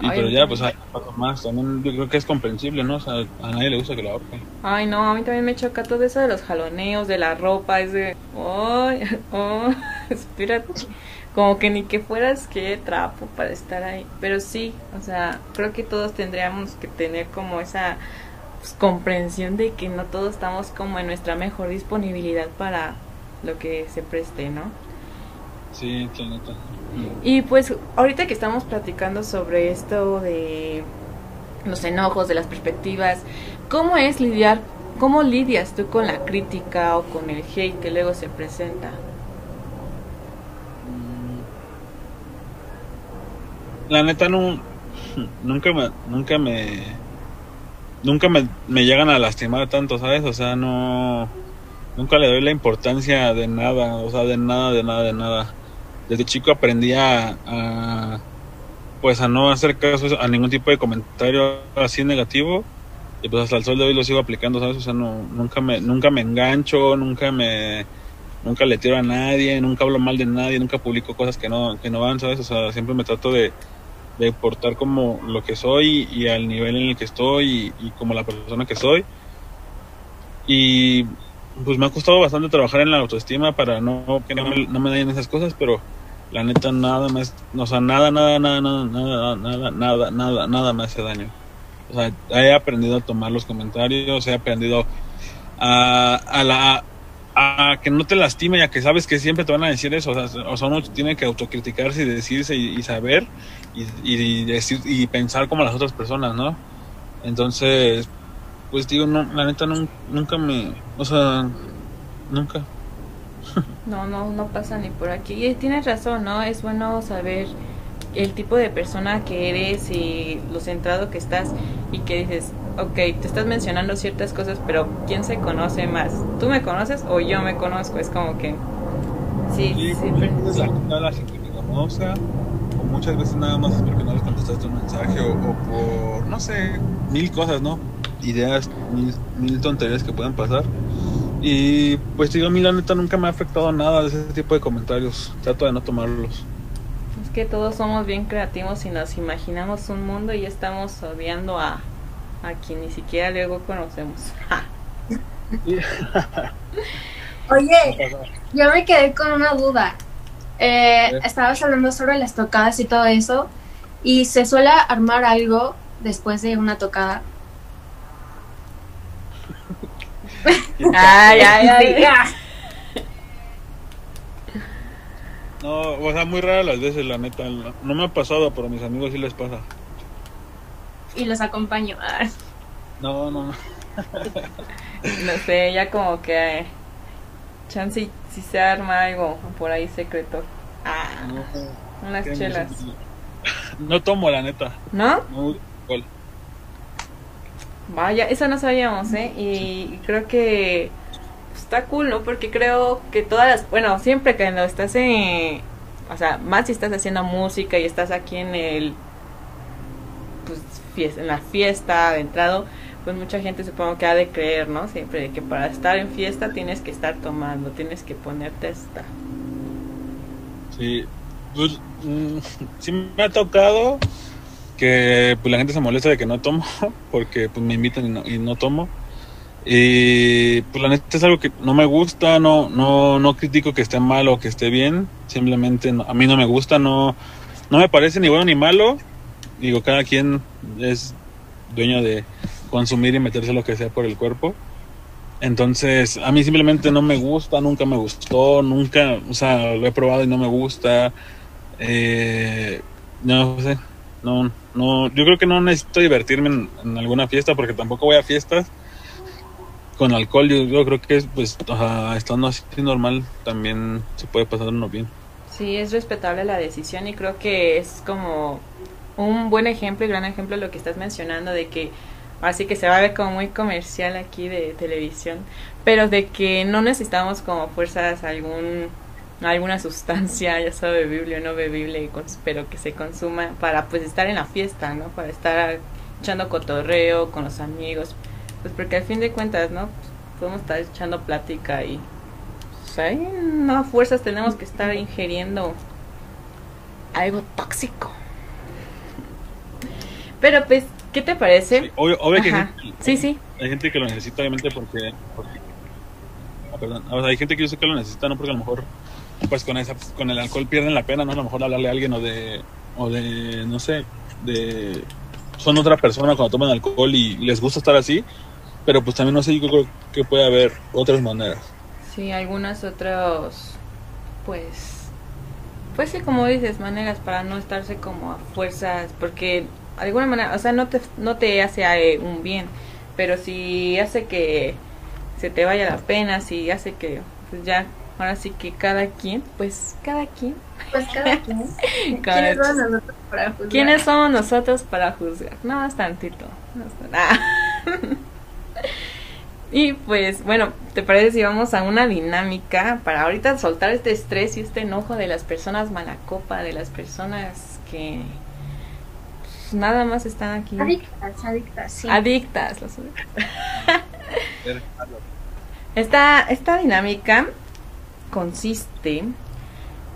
Y Ay, pero ya, pues hay más, también yo creo que es comprensible, ¿no? O sea, a nadie le gusta que lo ahorquen. Ay, no, a mí también me choca todo eso de los jaloneos, de la ropa, es de, ay, oh, espérate, como que ni que fueras que trapo para estar ahí, pero sí, o sea, creo que todos tendríamos que tener como esa pues, comprensión de que no todos estamos como en nuestra mejor disponibilidad para lo que se preste, ¿no? Sí, la neta. Y pues ahorita que estamos platicando sobre esto de los enojos, de las perspectivas, ¿cómo es lidiar, cómo lidias tú con la crítica o con el hate que luego se presenta? La neta no, nunca me, nunca me, nunca me, me llegan a lastimar tanto, ¿sabes? O sea, no, nunca le doy la importancia de nada, o sea, de nada, de nada, de nada. Desde chico aprendí a, a, pues a no hacer caso a ningún tipo de comentario así negativo y pues hasta el sol de hoy lo sigo aplicando, ¿sabes? O sea, no, nunca me, nunca me engancho, nunca me, nunca le tiro a nadie, nunca hablo mal de nadie, nunca publico cosas que no, que no van, ¿sabes? O sea, siempre me trato de, de portar como lo que soy y al nivel en el que estoy y, como la persona que soy. Y pues me ha costado bastante trabajar en la autoestima para no que no me, no dañen esas cosas, pero la neta nada más, o sea, nada, nada, nada, nada, nada, nada, nada, nada, nada me hace daño. O sea, he aprendido a tomar los comentarios, he aprendido a, a la a que no te lastime y a que sabes que siempre te van a decir eso. O sea, uno tiene que autocriticarse y decirse y, saber y, decir y pensar como las otras personas, ¿no? Entonces, pues digo, no, la neta nun- nunca me, o sea, nunca. No, no, no pasa ni por aquí. Y tienes razón, ¿no? Es bueno saber el tipo de persona que eres y lo centrado que estás y que dices, ok, te estás mencionando ciertas cosas, pero ¿quién se conoce más? ¿Tú me conoces o yo me conozco? Es como que... Sí, Sí, sí, la gente que o muchas veces nada más es porque no les contestaste un mensaje, o, o por, no sé, mil cosas, ¿no? Ideas, mil, mil tonterías que pueden pasar. Y pues digo, a mí la neta nunca me ha afectado nada de ese tipo de comentarios. Trato de no tomarlos. Que todos somos bien creativos y nos imaginamos un mundo y estamos odiando a, a quien ni siquiera luego conocemos. Ja. Oye, yo me quedé con una duda. Eh, estabas hablando sobre las tocadas y todo eso. ¿Y se suele armar algo después de una tocada? Ay, ay, ay. Sí, ah. No, o sea, muy raras las veces, la neta. No me ha pasado, pero a mis amigos sí les pasa. Y los acompaño. Ah. No, no, no. No sé, ya como que eh, chance si se arma algo por ahí secreto. Ah, No, unas chelas. No tomo, la neta. ¿No? No, igual. Vaya, eso no sabíamos, ¿eh? Y creo que está cool, ¿no? Porque creo que todas las, bueno, siempre que lo estás en, o sea, más si estás haciendo música y estás aquí en el, pues, fies- en la fiesta, adentrado, pues mucha gente supongo que ha de creer, ¿no? Siempre de que para estar en fiesta tienes que estar tomando, tienes que ponerte esta. Sí, pues mm, sí me ha tocado que pues, la gente se molesta de que no tomo, porque pues me invitan y no, y no tomo. Y pues la neta es algo que no me gusta, no, no, no critico que esté mal o que esté bien, simplemente a mí no me gusta, no, no me parece ni bueno ni malo. Digo, cada quien es dueño de consumir y meterse lo que sea por el cuerpo. Entonces, a mí simplemente no me gusta, nunca me gustó, nunca, o sea, lo he probado y no me gusta. Eh, no sé, no, no, yo creo que no necesito divertirme en alguna fiesta porque tampoco voy a fiestas con alcohol. Yo, creo que es, pues, estando así normal también se puede pasar uno bien. Sí, es respetable la decisión y creo que es como un buen ejemplo y gran ejemplo lo que estás mencionando de que así que se va a ver como muy comercial aquí de televisión, pero de que no necesitamos como fuerzas algún alguna sustancia, ya sea bebible o no bebible, pero que se consuma para pues estar en la fiesta, ¿no? Para estar echando cotorreo con los amigos, pues porque al fin de cuentas, ¿no? Pues, podemos estar echando plática y pues ahí no a fuerzas tenemos que estar ingiriendo algo tóxico. Pero pues, ¿qué te parece? Obvio, obvio que hay gente- Sí, sí. hay gente que lo necesita obviamente porque, porque- ah, perdón, o sea, hay gente que yo sé que lo necesita no porque a lo mejor pues con esa con el alcohol pierden la pena no a lo mejor hablarle a alguien o de o de no sé de son otra persona cuando toman alcohol y les gusta estar así pero pues también no sé yo creo que puede haber otras maneras Sí, algunas otras, pues, pues sí, como dices, maneras para no estarse como a fuerzas, porque de alguna manera, o sea, no te, no te hace eh, un bien, pero si hace que se te vaya la pena, si hace que, pues ya, ahora sí que cada quien, pues cada quien. Pues cada quien. Cada ¿Quiénes son nosotros para juzgar? ¿Quiénes somos nosotros para juzgar? No, más tantito. no Ah. Y pues, bueno, ¿te parece si vamos a una dinámica para ahorita soltar este estrés y este enojo de las personas mala copa, de las personas que pues, nada más están aquí Adictas, adictas, sí. adictas? las adictas. Esta, esta dinámica consiste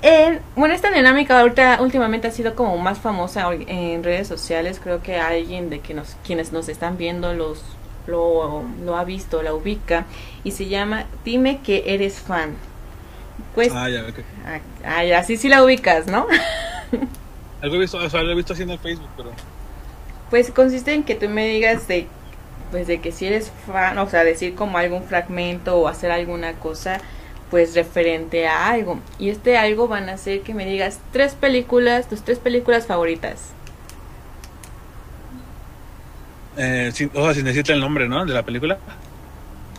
en, bueno, esta dinámica ahorita últimamente ha sido como más famosa en redes sociales. Creo que alguien de que nos, quienes nos están viendo los lo, lo ha visto, la ubica y se llama Dime que eres fan. Pues, ah ya ah, ah, ya, sí, la ubicas, ¿no? algo he visto o sea, lo he visto así en Facebook pero Pues consiste en que tú me digas de pues de que si eres fan, o sea, decir como algún fragmento o hacer alguna cosa pues referente a algo. Y este algo van a ser que me digas tres películas, tus tres películas favoritas. Eh, sin, o sea, si necesita el nombre no de la película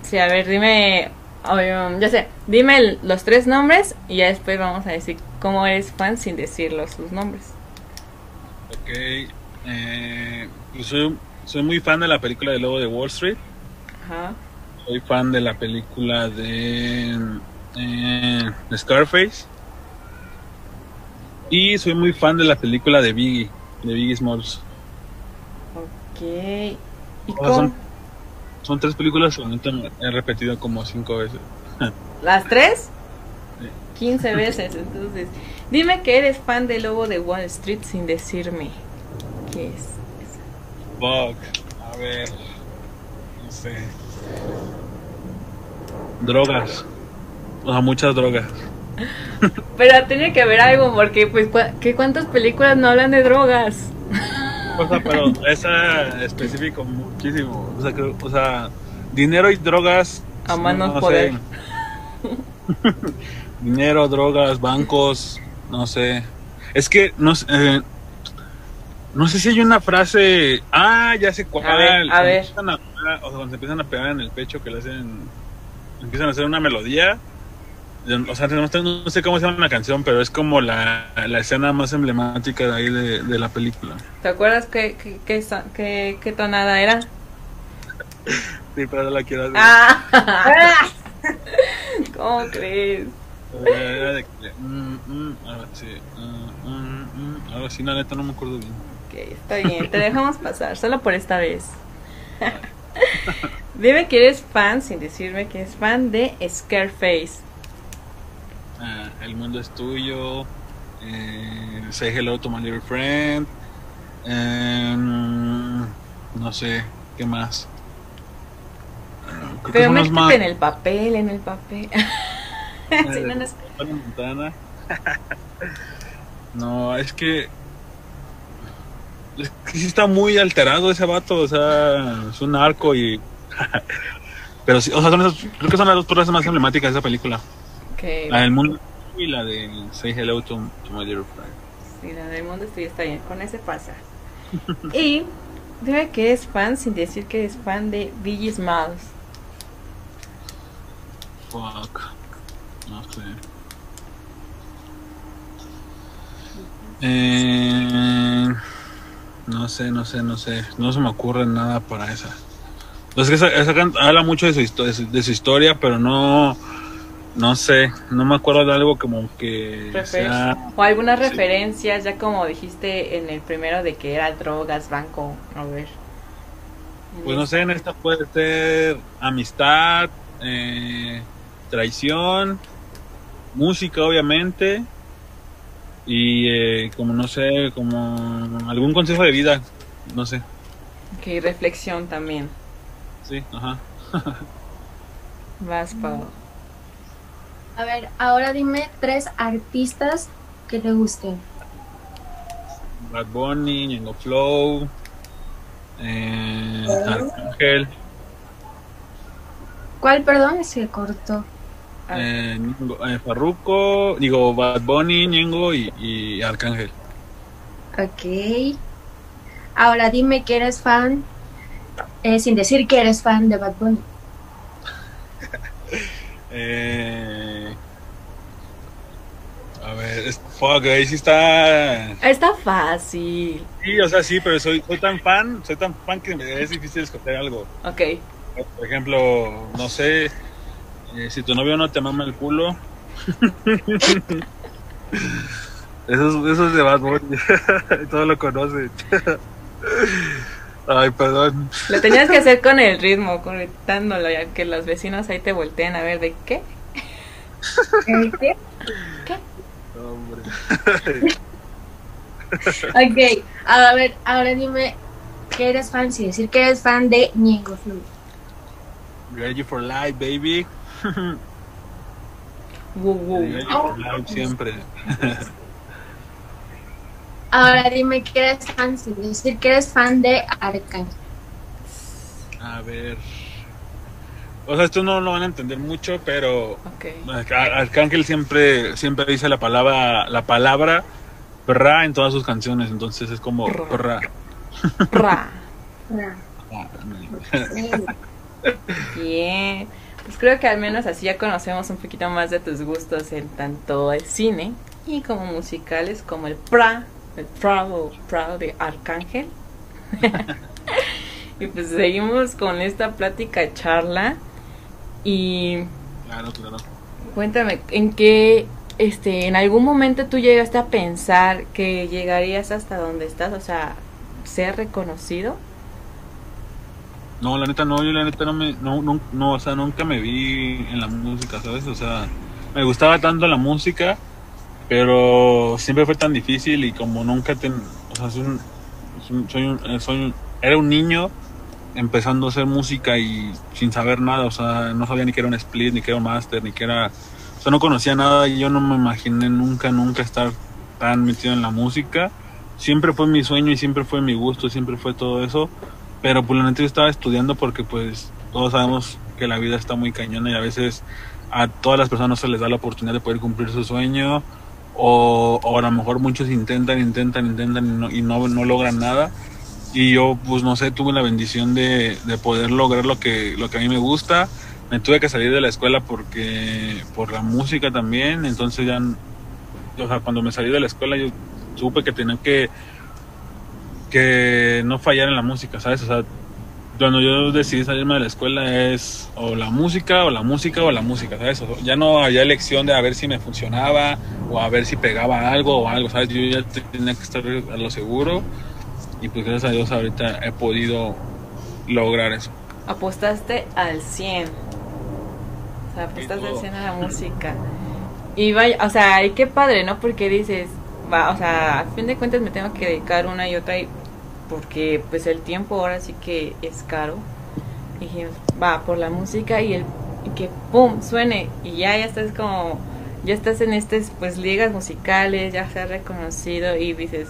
Sí, a ver, dime, um, ya sé, dime el- los tres nombres y ya después vamos a decir cómo eres fan sin decirlos sus nombres. Ok, eh, pues soy, soy muy fan de la película de Lobo de Wall Street. Ajá. Soy fan de la película de, eh, de Scarface. Y soy muy fan de la película de Biggie, de Biggie Smalls. Son, son tres películas que he repetido como cinco veces. ¿Las tres? Sí. 15 veces, entonces. Dime que eres fan de Lobo de Wall Street sin decirme qué es. Fuck, a ver, no sé. Drogas. O sea, muchas drogas. Pero tiene que haber algo, porque, pues, ¿cu- ¿qué cuántas películas no hablan de drogas? O sea, pero esa específico muchísimo. O sea, creo- o sea, dinero y drogas. A manos no poder. sé. dinero, drogas, bancos, no sé. Es que no sé, eh, no sé si hay una frase. Ah, ya sé cuál. A ver, a Cuando ver. empiezan a pegar, o sea, cuando se empiezan a pegar en el pecho, que le hacen. Empiezan a hacer una melodía. O sea, no, sé- no sé cómo se llama la canción, pero es como la, la escena más emblemática de ahí de, de la película. ¿Te acuerdas qué, qué, qué, sa- qué- qué tonada era? Sí, pero no la quiero hacer. ¡Ah! ¿Cómo crees? Era de que, mm, mm, mm, algo así, la neta no me acuerdo bien. Ok, está bien, te dejamos pasar, solo por esta vez. Dime que eres fan, sin decirme que es fan de Scarface. Ah, el mundo es tuyo. eh, say hello to my little friend. em, no sé, ¿qué más? Creo que Pero métete más- en el papel, en el papel. Si no, no es- Hannah Montana. no, es que. Es que sí está muy alterado ese vato, o sea, es un arco y. Pero sí, o sea, son esas- creo que son las dos pruebas más emblemáticas de esa película. La del mundo y la de Say Hello to, to My Little Friend. sí, la del mundo estoy está bien, con ese pasa. y dime que eres fan, sin decir que eres fan de Biggie Smalls. Fuck. No sé. Eh, no sé, no sé, no sé. No se me ocurre nada para esa. Es que esa, esa habla mucho de su, de su, de su historia, pero no. No sé. No me acuerdo de algo como que. Sea- O algunas sí. referencias, ya como dijiste en el primero de que era drogas, banco. A ver. Pues no sé, en esta puede ser amistad, eh, traición, música obviamente y eh, como no sé, como algún consejo de vida, no sé, Que reflexión también. sí, ajá. Vas, Pau. A ver, ahora dime tres artistas que te gusten. Bad Bunny, Ñengo Flow, eh, Arcángel, ¿Cuál, perdón? Se cortó. eh, eh, Farruko, digo Bad Bunny, Ñengo y, y Arcángel. Ok. Ahora dime que eres fan, eh, sin decir que eres fan de Bad Bunny. Eh, a ver, es, fuck, ahí sí está Está fácil. Sí, o sea, sí, pero soy, soy tan fan, soy tan fan que es difícil escoger algo. Ok. Por ejemplo, no sé, eh, si tu novio no te mama el culo. eso, es- eso es de Bad Bunny. Todo lo conocen. Ay, perdón. Lo tenías que hacer con el ritmo, conectándolo, ya que los vecinos ahí te volteen a ver de qué. ¿El qué? Hombre. Ok, a ver, ahora dime que eres fan, sin decir que eres fan de Ñengo Flow. Ready for life, baby. Woo, woo. Ready for life siempre. Ahora dime que eres fan, sin decir que eres fan de Arcángel. A ver. O sea, esto no lo van a entender mucho, pero Arcángel siempre, siempre dice la palabra, la palabra pra en todas sus canciones, entonces es como pra. Ra. Ah, Bien. Pues creo que al menos así ya conocemos un poquito más de tus gustos en tanto el cine y como musicales como el pra, el Proud, Proud de Arcángel. y pues seguimos con esta plática charla y Claro, claro. cuéntame, ¿en qué, este, en algún momento tú llegaste a pensar que llegarías hasta donde estás, o sea, ser reconocido? No, la neta no, yo la neta no me, no, no, no, o sea, nunca me vi en la música, ¿sabes? O sea, me gustaba tanto la música, pero siempre fue tan difícil y como nunca ten, o sea, soy un, soy un- eh, soy un- era un niño empezando a hacer música y sin saber nada, o sea, no sabía ni que era un split, ni que era un master, ni que era, o sea, no conocía nada y yo no me imaginé nunca, nunca estar tan metido en la música. Siempre fue mi sueño y siempre fue mi gusto, siempre fue todo eso. Pero pues la neta yo estaba estudiando porque pues todos sabemos que la vida está muy cañona y a veces a todas las personas no se les da la oportunidad de poder cumplir su sueño o, o a lo mejor muchos intentan, intentan, intentan y no, no logran nada. Y yo pues no sé, tuve la bendición de, de poder lograr lo que, lo que a mí me gusta. Me tuve que salir de la escuela porque por la música también, entonces ya, o sea, cuando me salí de la escuela yo supe que tenía que que no fallar en la música, ¿sabes? O sea, cuando yo decidí salirme de la escuela es o la música, o la música, o la música, ¿sabes? Ya no había elección de a ver si me funcionaba, o a ver si pegaba algo o algo, ¿sabes? Yo ya tenía que estar a lo seguro, y pues gracias a Dios ahorita he podido lograr eso. apostaste al 100. O sea, apostaste al todo. 100 a la música. Y vaya, o sea, y qué padre, ¿no? Porque dices, va, o sea, a fin de cuentas me tengo que dedicar una y otra y porque pues el tiempo ahora sí que es caro. Y dijimos, va, por la música y el que pum, suene y ya ya estás como ya estás en estas pues ligas musicales, ya se ha reconocido y dices,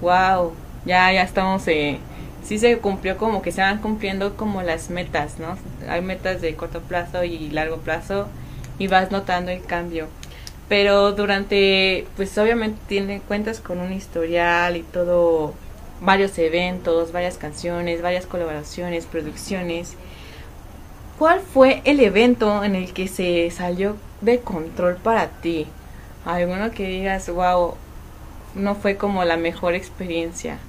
wow, ya ya estamos eh, sí se cumplió como que se van cumpliendo como las metas, ¿no? Hay metas de corto plazo y largo plazo y vas notando el cambio. Pero durante, pues obviamente tiene cuentas con un historial y todo, varios eventos, varias canciones, varias colaboraciones, producciones. ¿Cuál fue el evento en el que se salió de control para ti? Alguno que digas, wow, no fue como la mejor experiencia.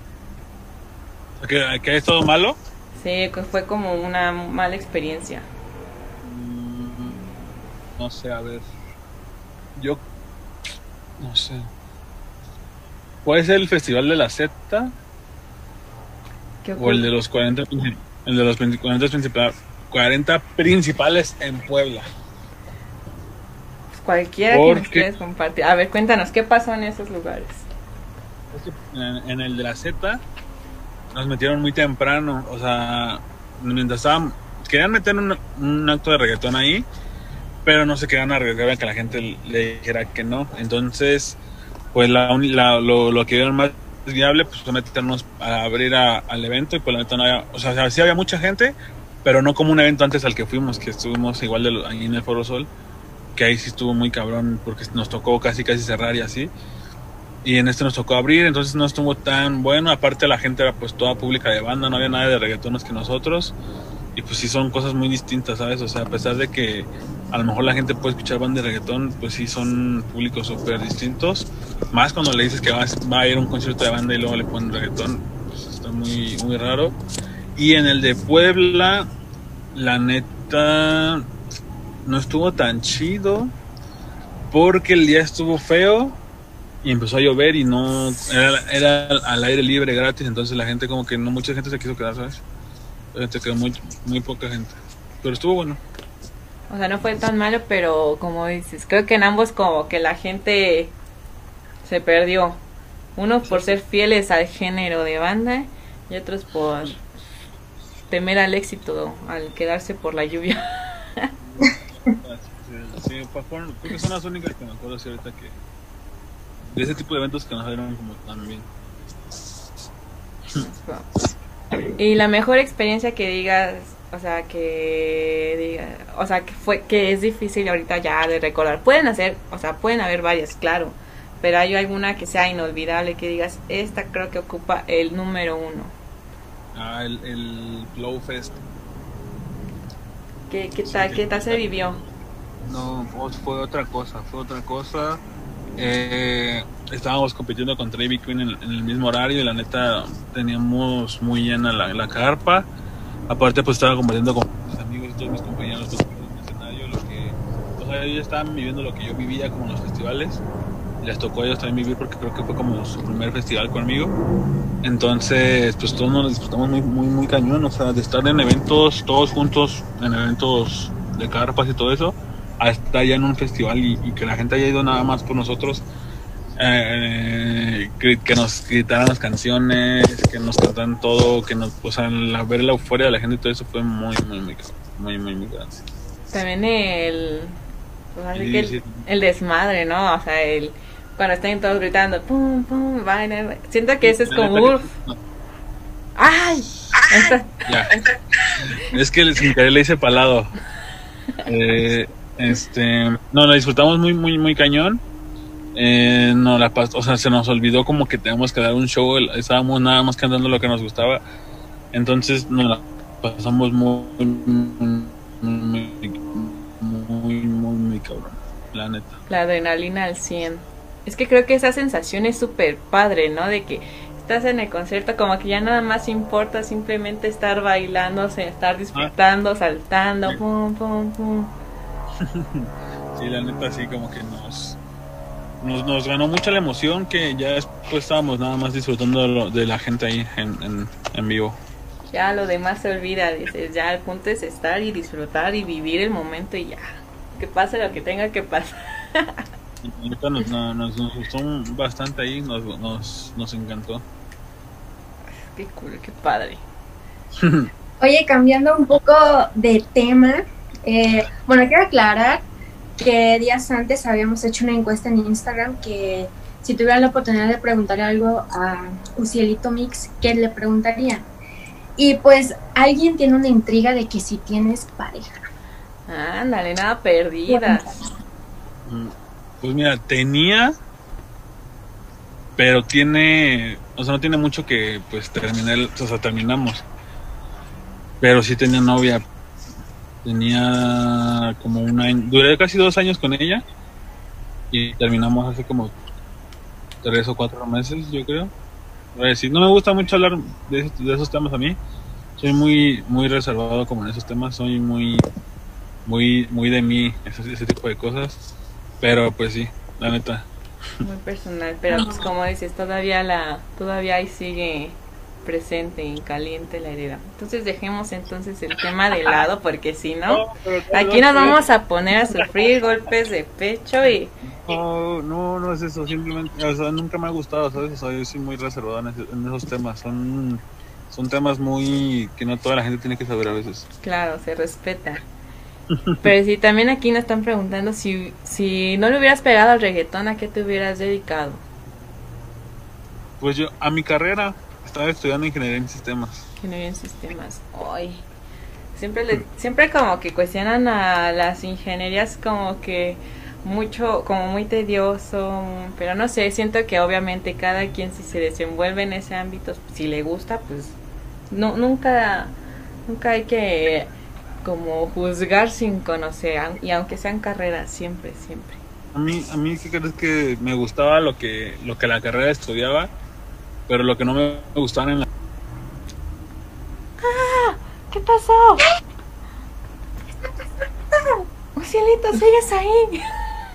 ¿Que, que es todo malo? Sí, que fue como una mala experiencia. Mm, No sé, a ver. Yo. No sé. ¿Puede ser el Festival de la Z? ¿Qué O el de los 40, princip- el de los 20 40 principales, 40 principales en Puebla. Pues cualquiera que nos quieras compartir. A ver, cuéntanos, ¿qué pasó en esos lugares? En, en el de la Z nos metieron muy temprano. O sea, mientras estaban. Querían meter un, un acto de reggaetón ahí, pero no se querían arriesgar a que la gente le dijera que no. Entonces, pues la, la- lo, lo que vieron más viable pues meternos a abrir al evento y pues la neta no había, o sea, sí había mucha gente, pero no como un evento antes al que fuimos, que estuvimos igual de ahí en el Foro Sol, que ahí sí estuvo muy cabrón porque nos tocó casi casi cerrar y así. Y en este nos tocó abrir, entonces no estuvo tan bueno. Aparte la gente era pues toda pública de banda, no había nada de reggaetones que nosotros. Y pues sí son cosas muy distintas, ¿sabes? O sea, a pesar de que a lo mejor la gente puede escuchar banda de reggaetón, pues sí son públicos súper distintos. Más cuando le dices que va, va a ir a un concierto de banda y luego le ponen reggaetón, pues está muy, muy raro. Y en el de Puebla, la neta, no estuvo tan chido porque el día estuvo feo y empezó a llover y no era, era al aire libre gratis entonces la gente como que no mucha gente se quiso quedar sabes la gente quedó muy muy poca gente pero estuvo bueno O sea, no fue tan malo, pero como dices, creo que en ambos como que la gente se perdió. Uno por ser fieles al género de banda y otros por temer al éxito, al quedarse por la lluvia. sí, fueron- creo que son las únicas que me acuerdo así ahorita que de ese tipo de eventos que nos dieron como tan bien Y la mejor experiencia que digas, o sea, que diga, o sea, que fue que es difícil ahorita ya de recordar. Pueden hacer, o sea, pueden haber varias, claro, pero hay alguna que sea inolvidable que digas, esta creo que ocupa el número uno. ah el, el Flow Fest ¿Qué, qué tal, qué tal se vivió? No, fue- otra cosa, fue otra cosa. Eh, estábamos compitiendo contra Ivy Queen en, en el mismo horario y la neta teníamos muy llena la, la carpa. Aparte pues estaba compitiendo con mis amigos y todos mis compañeros todos en el escenario, lo que, o sea, ellos estaban viviendo lo que yo vivía como en los festivales. Les tocó a ellos también vivir porque creo que fue como su primer festival conmigo. Entonces, pues todos nos disfrutamos muy, muy, muy cañón, o sea, de estar en eventos todos juntos, en eventos de carpas y todo eso, a estar ya en un festival y, y que la gente haya ido nada más por nosotros, eh, que, nos gritaran las canciones, que nos cantaran todo, que nos, o sea, la, ver la euforia de la gente y todo eso fue muy, muy, muy, muy, muy, muy grande. También el, pues, así Sí, que el, sí. el desmadre, ¿no? O sea, el cuando están todos gritando, pum, pum, vaina. Siento que ese es como, ¡ay! Ya. Es que sin querer le hice palado. Eh, este, no, la disfrutamos muy, muy, muy cañón. Eh, no, la o sea, se nos olvidó como que teníamos que dar un show. Estábamos nada más cantando lo que nos gustaba. Entonces, nos la pasamos muy, muy, muy, muy, cabrón. La neta. la adrenalina al 100. Es que creo que esa sensación es súper padre, ¿no? De que estás en el concierto como que ya nada más importa simplemente estar bailando, estar disfrutando, saltando, Sí. pum, pum, pum. Sí, la neta, sí, como que nos, nos, nos ganó mucha la emoción que ya después estábamos nada más disfrutando de, lo- de la gente ahí en, en, en vivo. Ya lo demás se olvida, dices, ya el punto es estar y disfrutar y vivir el momento y ya. Que pase lo que tenga que pasar. Ahorita nos, no- nos, nos gustó bastante ahí, nos, nos, nos encantó. Qué cool, qué padre. Oye, cambiando un poco de tema, eh, bueno, quiero aclarar que días antes habíamos hecho una encuesta en Instagram que si tuvieran la oportunidad de preguntarle algo a Ucielito Mix, ¿qué le preguntarían? Y pues alguien tiene una intriga de que si tienes pareja. Ándale, nada perdida. Mm, Pues mira, tenía, pero tiene, o sea, no tiene mucho que pues terminar, o sea, terminamos. Pero sí tenía novia. Tenía como un año, duré casi dos años con ella y terminamos hace como tres o cuatro meses, yo creo. Sí, no me gusta mucho hablar de, esos- de esos temas a mí. Soy muy muy reservado como en esos temas, soy muy muy muy de mí ese, ese tipo de cosas. Pero pues sí, la neta. Muy personal, pero pues como dices, todavía la, todavía ahí sigue presente y caliente la herida. Entonces dejemos entonces el tema de lado porque si no, aquí nos vamos a poner a sufrir golpes de pecho y No, no, no es eso, simplemente, o sea, nunca me ha gustado, ¿sabes? O sea, yo soy muy reservado en, ese- en esos temas, son, son temas muy que no toda la gente tiene que saber a veces. claro, se respeta. Pero si también aquí nos están preguntando si, si no le hubieras pegado al reggaetón, ¿a qué te hubieras dedicado? Pues yo, a mi carrera, estaba estudiando ingeniería en sistemas. Ingeniería en sistemas. Ay. Siempre le, siempre como que cuestionan a las ingenierías como que mucho, como muy tedioso, pero no sé, siento que obviamente cada quien si se desenvuelve en ese ámbito, si le gusta, pues no, nunca, nunca hay que como juzgar sin conocer, y aunque sean carreras, siempre, siempre. A mí, a mí, ¿qué crees que me gustaba lo que, lo que la carrera estudiaba? Pero lo que no me gustaba en la... ¿Qué pasó? ¡Oh, cielito, sigues ahí!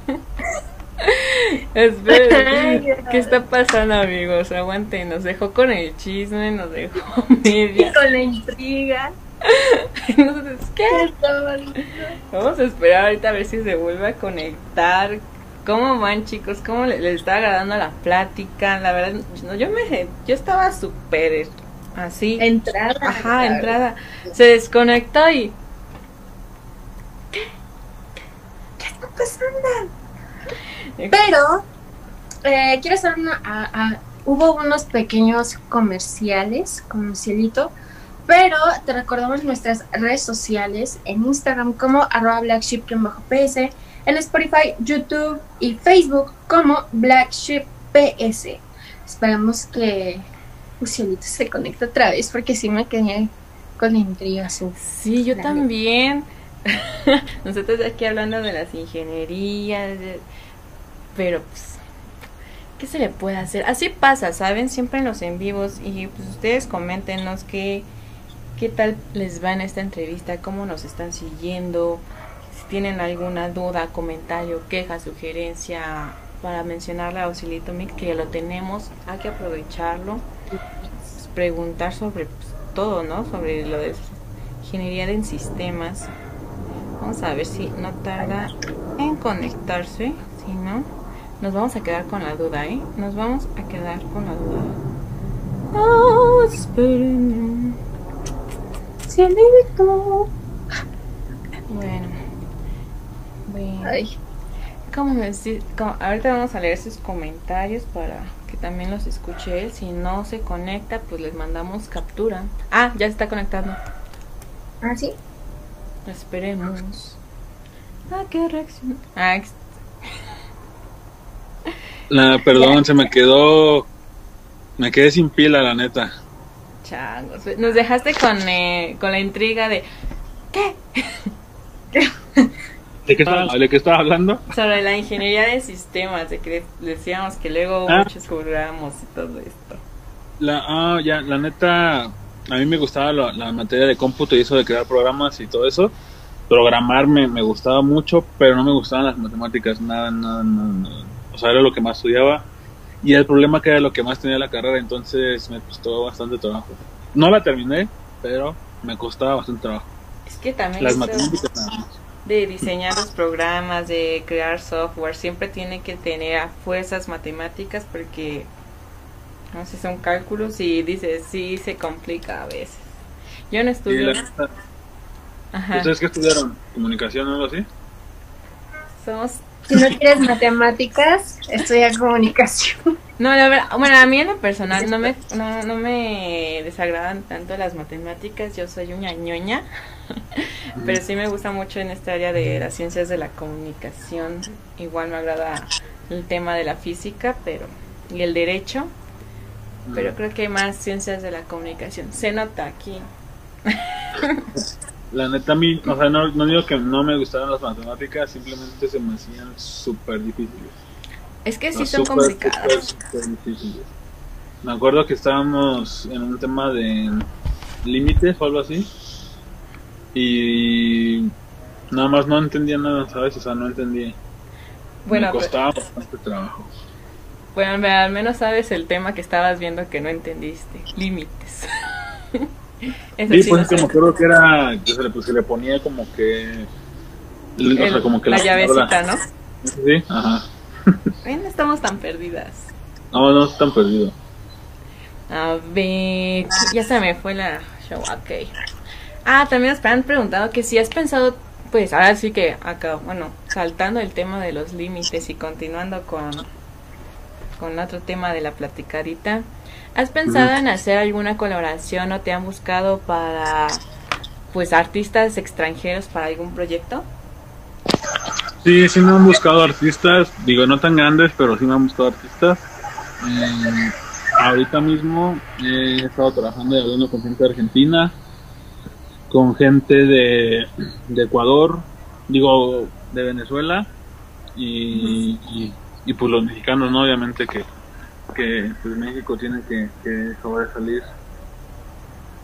Esperen, ¿qué está pasando, amigos? Aguanten, nos dejó con el chisme, nos dejó media. Con la intriga. Entonces, ¿qué? Vamos a esperar ahorita a ver si se vuelve a conectar. ¿Cómo van, chicos? ¿Cómo le- les está agradando la plática? La verdad, no, yo me yo estaba súper así. Entrada. Ajá, claro. entrada. Se desconectó y. ¿Qué? ¿Qué está pasando? Pero eh, quiero hacer una. a- a- hubo unos pequeños comerciales con Cielito, pero te recordamos nuestras redes sociales en Instagram como arroba blackship-ps, en Spotify, YouTube y Facebook como blackshipps. Esperamos que Cielito se conecte otra vez porque sí me quedé con intriga. su- Sí, yo también. Nosotros aquí hablando de las ingenierías, de- pero pues, ¿qué se le puede hacer? Así pasa, ¿saben? Siempre en los en vivos y pues ustedes coméntenos qué, qué tal les va en esta entrevista, cómo nos están siguiendo, si tienen alguna duda, comentario, queja, sugerencia para mencionarle a Auxilito Mix que ya lo tenemos, hay que aprovecharlo, preguntar sobre pues, todo, ¿no? Sobre lo de ingeniería en sistemas. Vamos a ver si no tarda en conectarse, si no, nos vamos a quedar con la duda, ¿eh? Nos vamos a quedar con la duda. Oh, esperen. Cielito. Bueno. Bueno. Ay. ¿Cómo cómo- ahorita vamos a leer sus comentarios para que también los escuche él. Si no se conecta, pues les mandamos captura. Ah, ya se está conectando. ¿Ah, sí? Esperemos. Ah, qué reacción. Ah, ex- La, perdón, se me quedó... Me quedé sin pila, la neta. Changos. Nos dejaste con, eh, con la intriga de ¿qué? ¿De qué estaba, ¿de qué estaba hablando? Sobre la ingeniería de sistemas, de que decíamos que luego Ah. muchos jugamos y todo esto. La, ah, ya, la neta, a mí me gustaba la, la materia de cómputo y eso de crear programas y todo eso. Programar me, me gustaba mucho, pero no me gustaban las matemáticas, nada, nada, nada, nada. O sea, era lo que más estudiaba. Y el problema que era lo que más tenía la carrera, entonces me costó bastante trabajo. No la terminé, pero me costaba bastante trabajo. Es que también Las matemáticas de diseñar los programas, de crear software, siempre tiene que tener a fuerzas matemáticas porque no sé, son cálculos y dices, sí se complica a veces. Yo no estudio. ¿Ustedes qué estudiaron? ¿Comunicación o algo así? Somos Si no quieres matemáticas, estudia comunicación. No, la verdad, bueno, a mí en lo personal no me, no, no me desagradan tanto las matemáticas, yo soy una ñoña, pero sí me gusta mucho en esta área de las ciencias de la comunicación, igual me agrada el tema de la física, pero y el derecho, pero creo que hay más ciencias de la comunicación, se nota aquí. La neta a mí, o sea, no, no digo que no me gustaran las matemáticas, simplemente se me hacían súper difíciles. Es que sí No, son súper, complicadas. súper difíciles. Me acuerdo que estábamos en un tema de límites o algo así. Y nada más no entendía nada, ¿sabes? O sea, no entendía. Bueno, me pero- costaba bastante trabajo. Bueno, al menos sabes el tema que estabas viendo que no entendiste, límites. Eso Sí, sí pues lo es que me acuerdo que era, que se le, pues, se le ponía como que... o sea, El- como que la llavecita, ¿no? Sí, ajá. No estamos tan perdidas. No, no están perdido. A ver, ya se me fue la show, ok. Ah, también nos han preguntado que si has pensado, pues ahora sí que acá, bueno, saltando el tema de los límites y continuando con, con otro tema de la platicadita, ¿has pensado en hacer alguna colaboración o te han buscado para, pues, artistas extranjeros para algún proyecto? Sí, sí me han buscado artistas, digo, no tan grandes, pero sí me han buscado artistas. Eh, ahorita mismo he estado trabajando y hablando con gente de Argentina, con gente de, de Ecuador, digo, de Venezuela, y, y, y, pues los mexicanos, ¿no? Obviamente que, que pues México tiene que, que sobresalir.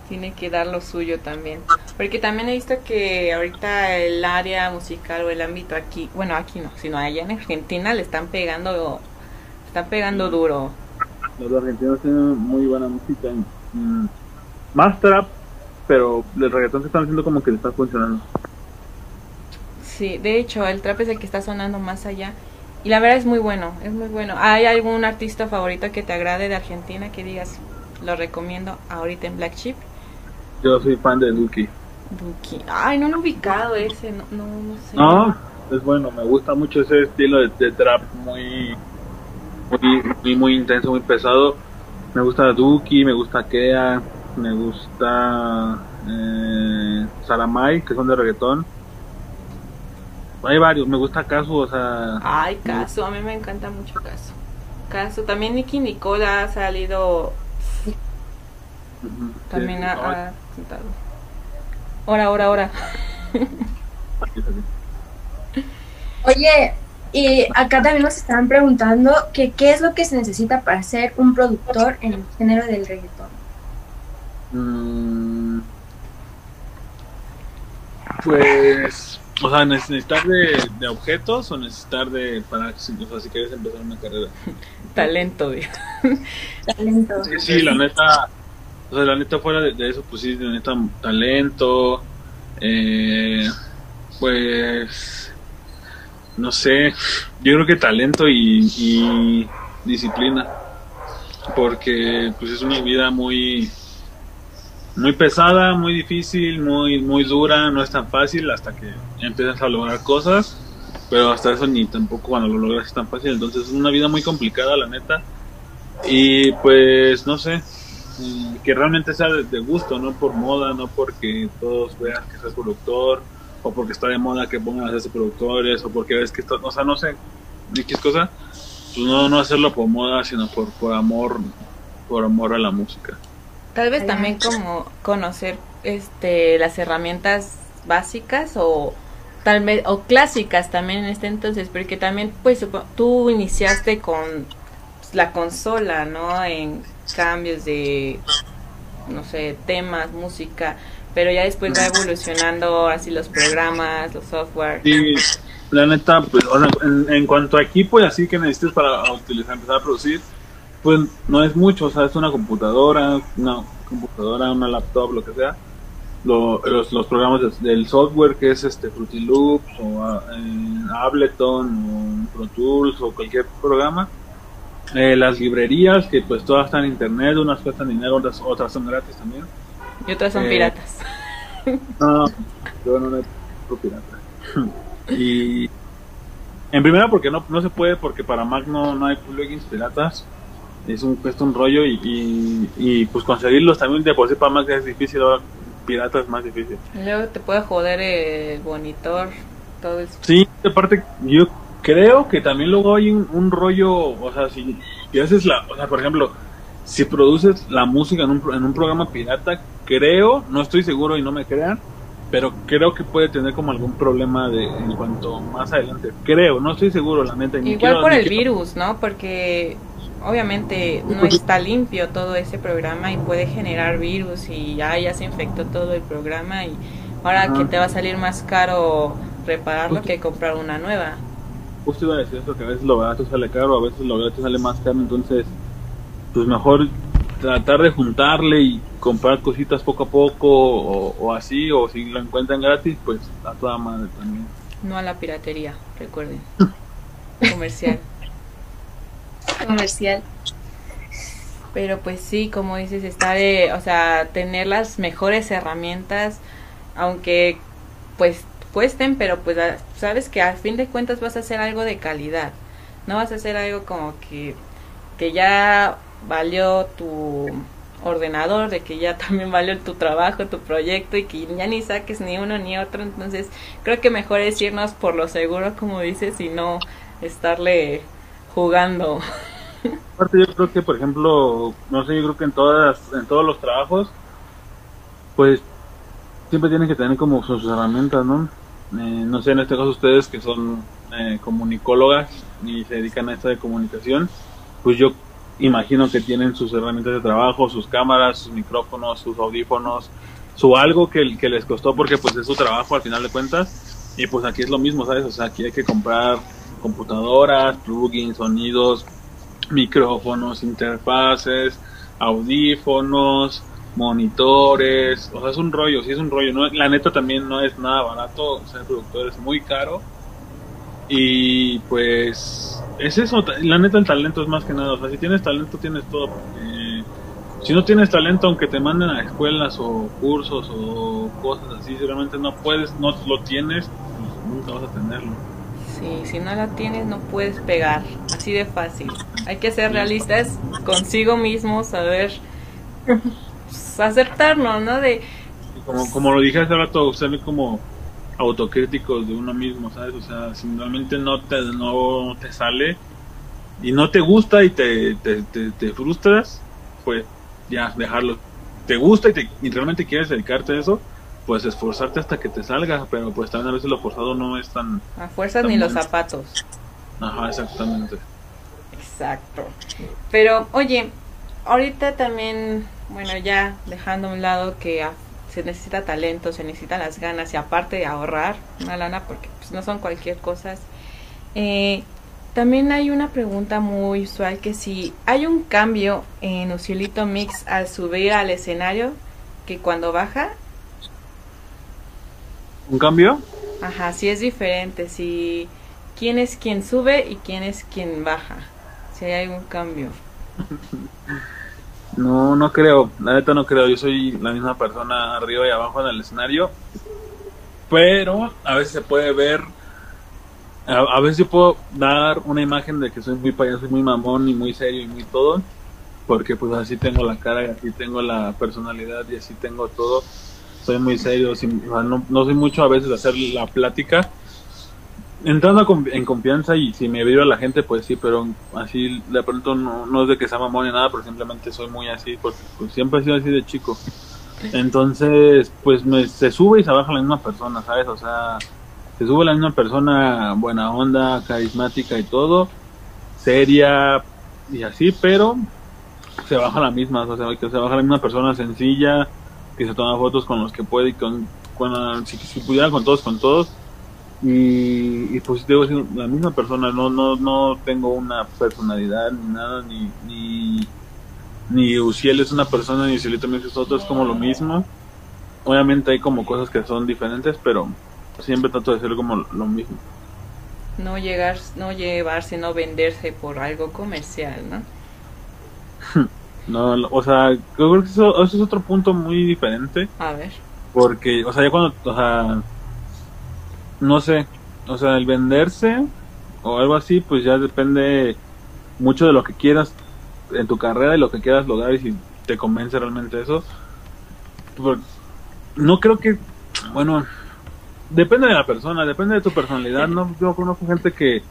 tiene que dar lo suyo también. Porque también he visto que ahorita el área musical o el ámbito aquí, bueno, aquí no, sino allá en Argentina le están pegando, están pegando duro. Los argentinos tienen muy buena música, mm, más trap, pero el reggaetón que están haciendo como que le está funcionando. Sí, de hecho, el trap es el que está sonando más allá. Y la verdad es muy bueno, es muy bueno. ¿Hay algún artista favorito que te agrade de Argentina que digas, lo recomiendo ahorita en Black Sheep? Yo soy fan de Duki. Duki. Ay, no lo he ubicado ese, no, no, no sé. No, es bueno, me gusta mucho ese estilo de, de trap muy, muy, muy, muy intenso, muy pesado. Me gusta Duki, me gusta Kea, me gusta eh, Saramay, que son de reggaetón. Hay varios, me gusta Casu, o sea... Ay, Caso, a mí me encanta mucho Caso. Caso, también Nicky Nicola ha salido, también sí, ha, ha cantado. Ahora, ahora, ahora. Oye, y acá también nos estaban preguntando que qué es lo que se necesita para ser un productor en el género del reggaetón. Mm, Pues, o sea, necesitar de, de objetos o necesitar de para, o sea, si quieres empezar una carrera. Talento, digo. Talento. Sí, sí, la neta, o sea, la neta fuera de, de eso, pues sí, la neta, talento, eh, pues, no sé, yo creo que talento y, y disciplina, porque pues es una vida muy, muy pesada, muy difícil, muy, muy dura, no es tan fácil hasta que empiezas a lograr cosas, pero hasta eso ni tampoco cuando lo logras es tan fácil, entonces es una vida muy complicada, la neta. Y pues no sé, mm, que realmente sea de, gusto, no por moda, no porque todos vean que seas productor, o porque está de moda que pongan a hacerse productores, o porque ves que esto, o sea, no sé, X cosa, pues no, no hacerlo por moda, sino por, por amor, por amor a la música. Tal vez también como conocer este las herramientas básicas o tal vez o clásicas también en este entonces, porque también pues tú iniciaste con la consola, ¿no? En cambios de no sé, temas, música, pero ya después va evolucionando así los programas, los software. Sí, la neta, pues, o sea, en, en cuanto a equipo y así que necesites para utilizar, empezar a producir, pues no es mucho, o sea, es una computadora, una computadora, una laptop, lo que sea. lo- los, los programas de- del software que es este Fruity Loops o eh, Ableton o Pro Tools o cualquier programa. Eh, las librerías que pues todas están en internet, unas cuestan dinero, otras, otras son gratis también. Y otras son Eh, piratas. No, yo no necesito pirata. y en primera porque no, no se puede porque para Mac no, no hay plugins piratas. Es un, cuesta un rollo y, y, y, pues conseguirlos también de por sí para Mac es difícil, ahora pirata es más difícil. Luego te puede joder el monitor, todo eso. Sí, aparte yo creo que también luego hay un, un rollo, o sea, si, si haces la, o sea, por ejemplo, si produces la música en un, en un programa pirata, creo, no estoy seguro y no me crean, pero creo que puede tener como algún problema de en cuanto más adelante. Creo, no estoy seguro, la neta. Igual quiero- por el quiero- virus, ¿no? Porque obviamente no está limpio todo ese programa y puede generar virus y ya, ya se infectó todo el programa y ahora que te va a salir más caro repararlo que comprar una nueva. Justo iba a decir esto, que a veces lo barato sale caro, a veces lo barato sale más caro, entonces, pues mejor tratar de juntarle y comprar cositas poco a poco o, o así, o si lo encuentran gratis, pues a toda madre también. No a la piratería, recuerden. Comercial. Comercial. Pero pues sí, como dices, está de, o sea, tener las mejores herramientas, aunque pues cuesten, pero pues sabes que al fin de cuentas vas a hacer algo de calidad. No vas a hacer algo como que, que ya valió tu ordenador, de que ya también valió tu trabajo, tu proyecto y que ya ni saques ni uno ni otro. Entonces creo que mejor es irnos por lo seguro, como dices, y no estarle jugando. Aparte yo creo que, por ejemplo, no sé, yo creo que en todas, en todos los trabajos, pues siempre tienen que tener como sus herramientas, ¿no? Eh, no sé, en este caso ustedes que son eh, comunicólogas y se dedican a esto de comunicación, pues yo imagino que tienen sus herramientas de trabajo, sus cámaras, sus micrófonos, sus audífonos, su algo que, que les costó porque pues es su trabajo al final de cuentas. Y pues aquí es lo mismo, ¿sabes? O sea, aquí hay que comprar computadoras, plugins, sonidos, micrófonos, interfaces, audífonos, monitores, o sea, es un rollo, sí es un rollo. No, la neta también no es nada barato, ser productor es muy caro. Y pues es eso, la neta el talento es más que nada, o sea, si tienes talento tienes todo. porque si no tienes talento, aunque te manden a escuelas o cursos o cosas así, si realmente no puedes, no lo tienes, pues nunca vas a tenerlo. Sí, si no la tienes no puedes pegar, así de fácil. Hay que ser realistas consigo mismo, saber pues, aceptarnos, ¿no? De como, como lo dije hace rato, ser como autocríticos de uno mismo, ¿sabes? O sea, si realmente no te, no te sale y no te gusta y te, te, te, te frustras, pues ya, dejarlo. Te gusta y, te, y realmente quieres dedicarte a eso, pues esforzarte hasta que te salga, pero pues también a veces lo forzado no es tan... a fuerzas ni los zapatos. Ajá, exactamente. Exacto. Pero, oye, ahorita también, bueno, ya dejando a un lado que se necesita talento, se necesitan las ganas y aparte de ahorrar una lana, porque pues, no son cualquier cosa. Eh, también hay una pregunta muy usual que si hay un cambio en Ucielito Mix al subir al escenario que cuando baja, ¿Un cambio? ajá, si es diferente, si quién es quien sube y quién es quien baja, si hay algún cambio. No, no creo, la neta no creo, yo soy la misma persona arriba y abajo en el escenario, pero a veces se puede ver, a, a veces yo puedo dar una imagen de que soy muy payaso y muy mamón y muy serio y muy todo, porque pues así tengo la cara y así tengo la personalidad y así tengo todo, soy muy serio, no, no soy mucho a veces hacer la plática, entrando en confianza y si me vibra la gente, pues sí, pero así de pronto no, es de que sea mamón ni nada, pero simplemente soy muy así, porque pues, siempre he sido así de chico. Entonces, pues me, se sube y se baja la misma persona, ¿sabes? O sea, se sube la misma persona buena onda, carismática y todo, seria y así, pero se baja la misma, o sea, se baja la misma persona sencilla, que se toma fotos con los que puede y con, con si, si pudiera con todos, con todos y, y pues debo ser la misma persona no no no tengo una personalidad ni nada ni ni ni Uciel es una persona ni Ucielito también es otro es como lo mismo obviamente hay como cosas que son diferentes, pero siempre trato de hacer como lo mismo. No llegar, no llevarse, no venderse por algo comercial, ¿no? No, o sea, yo creo que eso, eso es otro punto muy diferente. A ver. Porque, o sea, ya cuando, o sea, no sé, o sea, el venderse o algo así, pues ya depende mucho de lo que quieras en tu carrera y lo que quieras lograr y si te convence realmente eso. No creo que, bueno, depende de la persona, depende de tu personalidad, ¿no? Yo conozco gente que,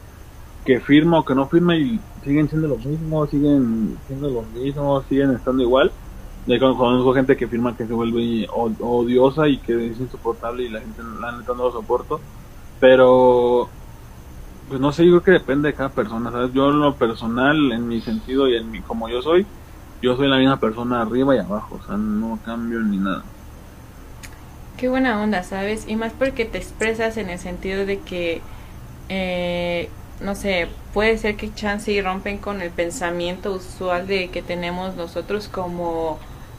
que firma o que no firma y siguen siendo lo mismo, siguen siendo lo mismo, siguen estando igual. Con- conozco gente que firma que se vuelve odiosa y que es insoportable y la gente, la neta, no lo soporto. Pero, pues no sé, yo creo que depende de cada persona, ¿sabes? Yo en lo personal, en mi sentido y en mi, como yo soy, yo soy la misma persona arriba y abajo, o sea, no cambio ni nada. Qué buena onda, ¿sabes? Y más porque te expresas en el sentido de que, eh, no sé, puede ser que chance y rompen con el pensamiento usual de que tenemos nosotros como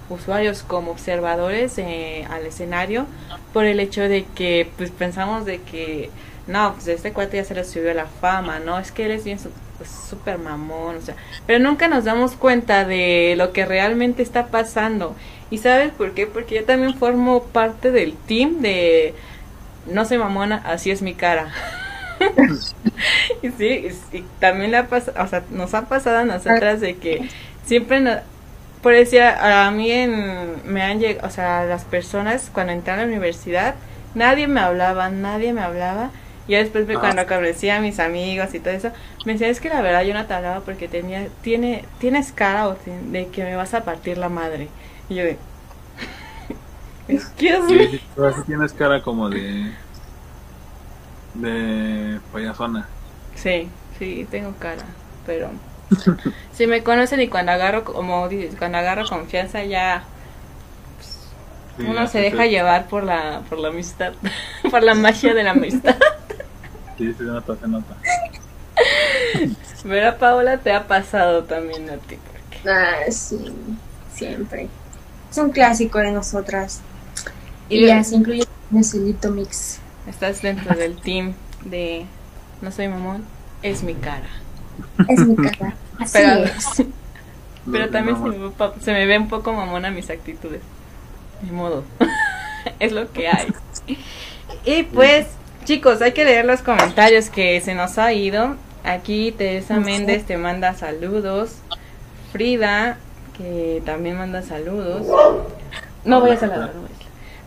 usuarios, como observadores eh, al escenario, por el hecho de que, pues pensamos de que, no, pues este cuate ya se le subió la fama, ¿no? Es que él es bien pues, súper mamón, o sea, pero nunca nos damos cuenta de lo que realmente está pasando. ¿Y sabes por qué? Porque yo también formo parte del team de No soy mamona, así es mi cara. y sí, y, y también le ha pasado, o sea, nos ha pasado a nosotras de que siempre nos, por decir, a mí en, me han llegado, o sea, las personas cuando entré a la universidad, nadie me hablaba, nadie me hablaba. Y después me, Ah. cuando conocí a mis amigos y todo eso, me decían, es que la verdad yo no te hablaba porque tenía, tiene, tienes cara o de que me vas a partir la madre. Y yo de, excuse me. Sí tienes cara como de. De payasona. Sí, sí, tengo cara, pero si me conocen y cuando agarro, como dices, cuando agarro confianza ya Sí, uno ya se deja sí. llevar por la, por la amistad, por la magia de la amistad. Sí, se nota, se nota. Ver a Paola te ha pasado también a ti. porque- Ah, sí, siempre. Es un clásico de nosotras. Y Y ya se incluye en el celito mix. Estás dentro del team de No soy mamón, es mi cara. Es mi cara. Así Pero, es. pero también se me, ve, pa- se me ve un poco mamona mis actitudes. Ni modo. es lo que hay. Y pues, chicos, hay que leer los comentarios que se nos ha ido. Aquí Teresa Méndez te manda saludos. Frida, que también manda saludos. No voy a saludar. no voy a saludar.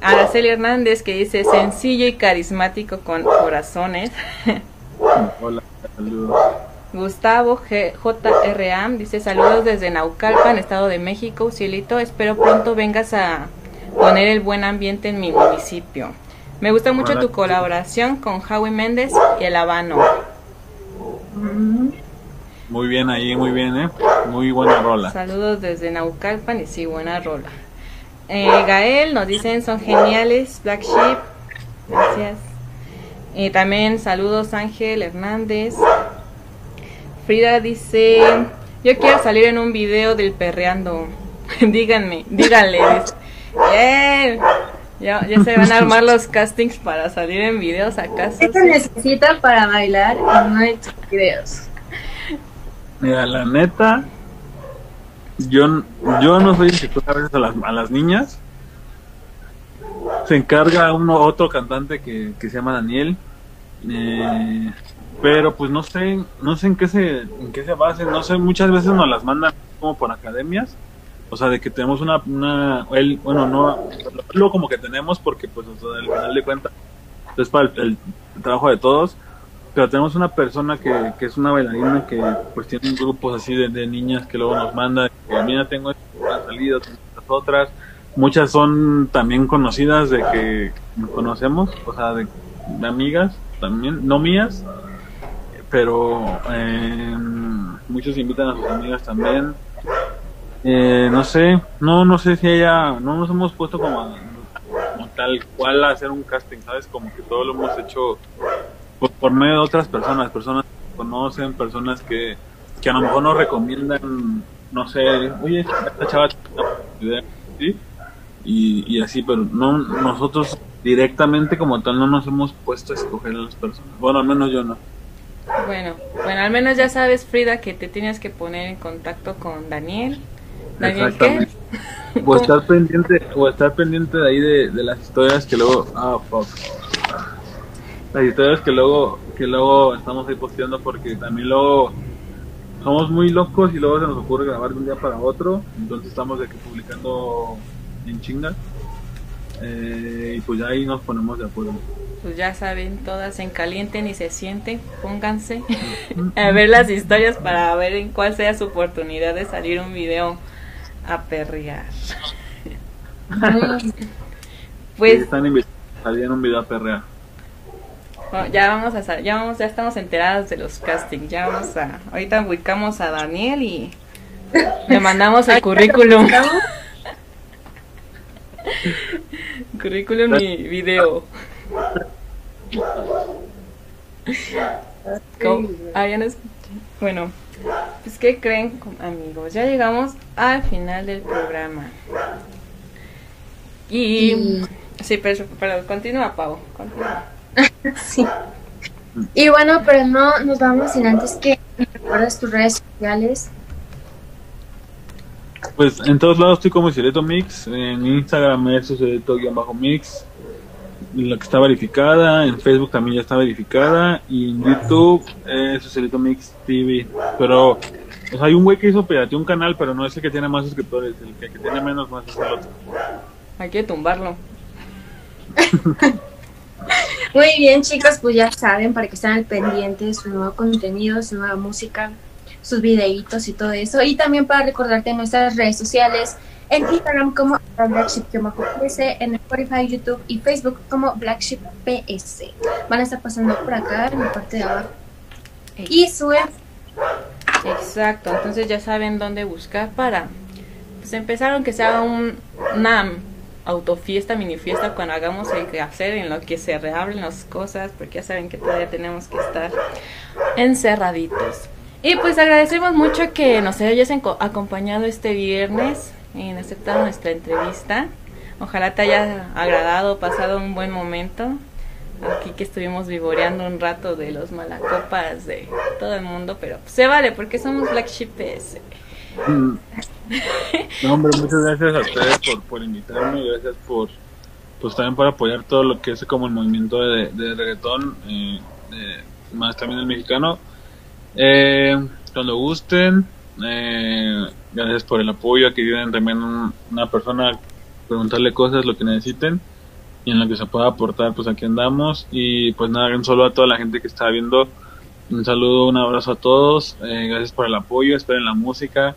Araceli Hernández, que dice sencillo y carismático con corazones. Hola, saludos. Gustavo G JRA dice saludos desde Naucalpan, Estado de México, Cielito, espero pronto vengas a poner el buen ambiente en mi municipio. Me gusta mucho Hola. tu colaboración con Howie Méndez y el Habano. Muy bien ahí, muy bien, ¿eh? Muy buena rola. Saludos desde Naucalpan y sí, buena rola. Eh, Gael nos dicen son geniales, Black Sheep, gracias. Y también saludos Ángel Hernández. Frida dice, yo quiero salir en un video del perreando. Díganme, díganle. ya se van a armar los castings para salir en videos acaso. ¿Qué se necesita para bailar en uno de tus videos? Mira, la neta, yo, yo no soy el a las, a las niñas. Se encarga uno otro cantante que, que se llama Daniel. Eh, pero pues no sé, no sé en qué se, en qué se basen, no sé, muchas veces nos las mandan como por academias. O sea, de que tenemos una, una él, bueno, no, lo como que tenemos porque pues al final de cuentas es para el trabajo de todos tenemos una persona que, que es una bailarina que pues tiene grupos así de, niñas que luego nos manda que mira tengo estas salidas tengo estas otras. Muchas son también conocidas de que conocemos o sea de, de amigas también no mías pero eh, muchos invitan a sus amigas también. Eh, no sé no no sé si ella no nos hemos puesto como, como tal cual a hacer un casting sabes como que todo lo hemos hecho por, por medio de otras personas, personas que conocen, personas que, que a lo mejor nos recomiendan, no sé, oye, esta chava tiene una idea", ¿sí? y, y así, pero no nosotros directamente como tal no nos hemos puesto a escoger a las personas. Bueno, al menos yo no. Bueno, bueno, al menos ya sabes, Frida, que te tienes que poner en contacto con Daniel. ¿Daniel qué? O estar pendiente, o estar pendiente de ahí de, de las historias que luego, ah, fuck. Las historias que luego, que luego estamos ahí posteando porque también luego somos muy locos y luego se nos ocurre grabar de un día para otro, entonces estamos de que publicando en chinga. Eh, y pues ya ahí nos ponemos de acuerdo. Pues ya saben, todas en caliente ni se sienten, pónganse a ver las historias para ver en cuál sea su oportunidad de salir un video a perrear. Sí, Pues están invitados a salir en un video a perrear. Bueno, ya vamos a ya vamos, ya estamos enteradas de los castings, ya vamos a, ahorita ubicamos a Daniel y le mandamos el currículum, currículum y video. Ah, ya no. Bueno, pues ¿qué creen amigos? Ya llegamos al final del programa. Y... Sí, pero, pero continúa, Pau. Continúa. Sí. Y bueno, pero no nos vamos sin antes que recuerdas tus redes sociales. Pues en todos lados estoy como Cireto Mix, en Instagram es Cireto-Mix, la que está verificada, en Facebook también ya está verificada, y en YouTube es Cireto Mix TV. Pero o sea, hay un güey que hizo pirateó un canal, pero no es el que tiene más suscriptores, el que, que tiene menos más es el otro. Hay que tumbarlo. Muy bien, chicos, pues ya saben, para que estén al pendiente de su nuevo contenido, su nueva música, sus videitos y todo eso. Y también para recordarte nuestras redes sociales, en Instagram como BlackShip-PS, en Spotify, YouTube y Facebook como BlackShipPS. Van a estar pasando por acá en la parte de abajo. Y suben Exacto, entonces ya saben dónde buscar para pues empezar aunque sea un, una autofiesta, mini fiesta cuando hagamos el quehacer en lo que se reabren las cosas, porque ya saben que todavía tenemos que estar encerraditos. Y pues agradecemos mucho que nos hayas acompañado este viernes en aceptar nuestra entrevista. Ojalá te haya agradado, pasado un buen momento. Aquí que estuvimos vivoreando un rato de los malacopas de todo el mundo, pero se vale porque somos Black Sheep. No, hombre, muchas gracias a ustedes por, por invitarme, gracias por, pues también por apoyar todo lo que es como el movimiento de, de reggaetón, eh, eh, más también el mexicano. Eh, cuando gusten, eh, gracias por el apoyo, aquí vienen también un- una persona, preguntarle cosas, lo que necesiten y en lo que se pueda aportar, pues aquí andamos. Y pues nada, un saludo a toda la gente que está viendo. Un saludo, un abrazo a todos. eh, gracias por el apoyo. Esperen la música.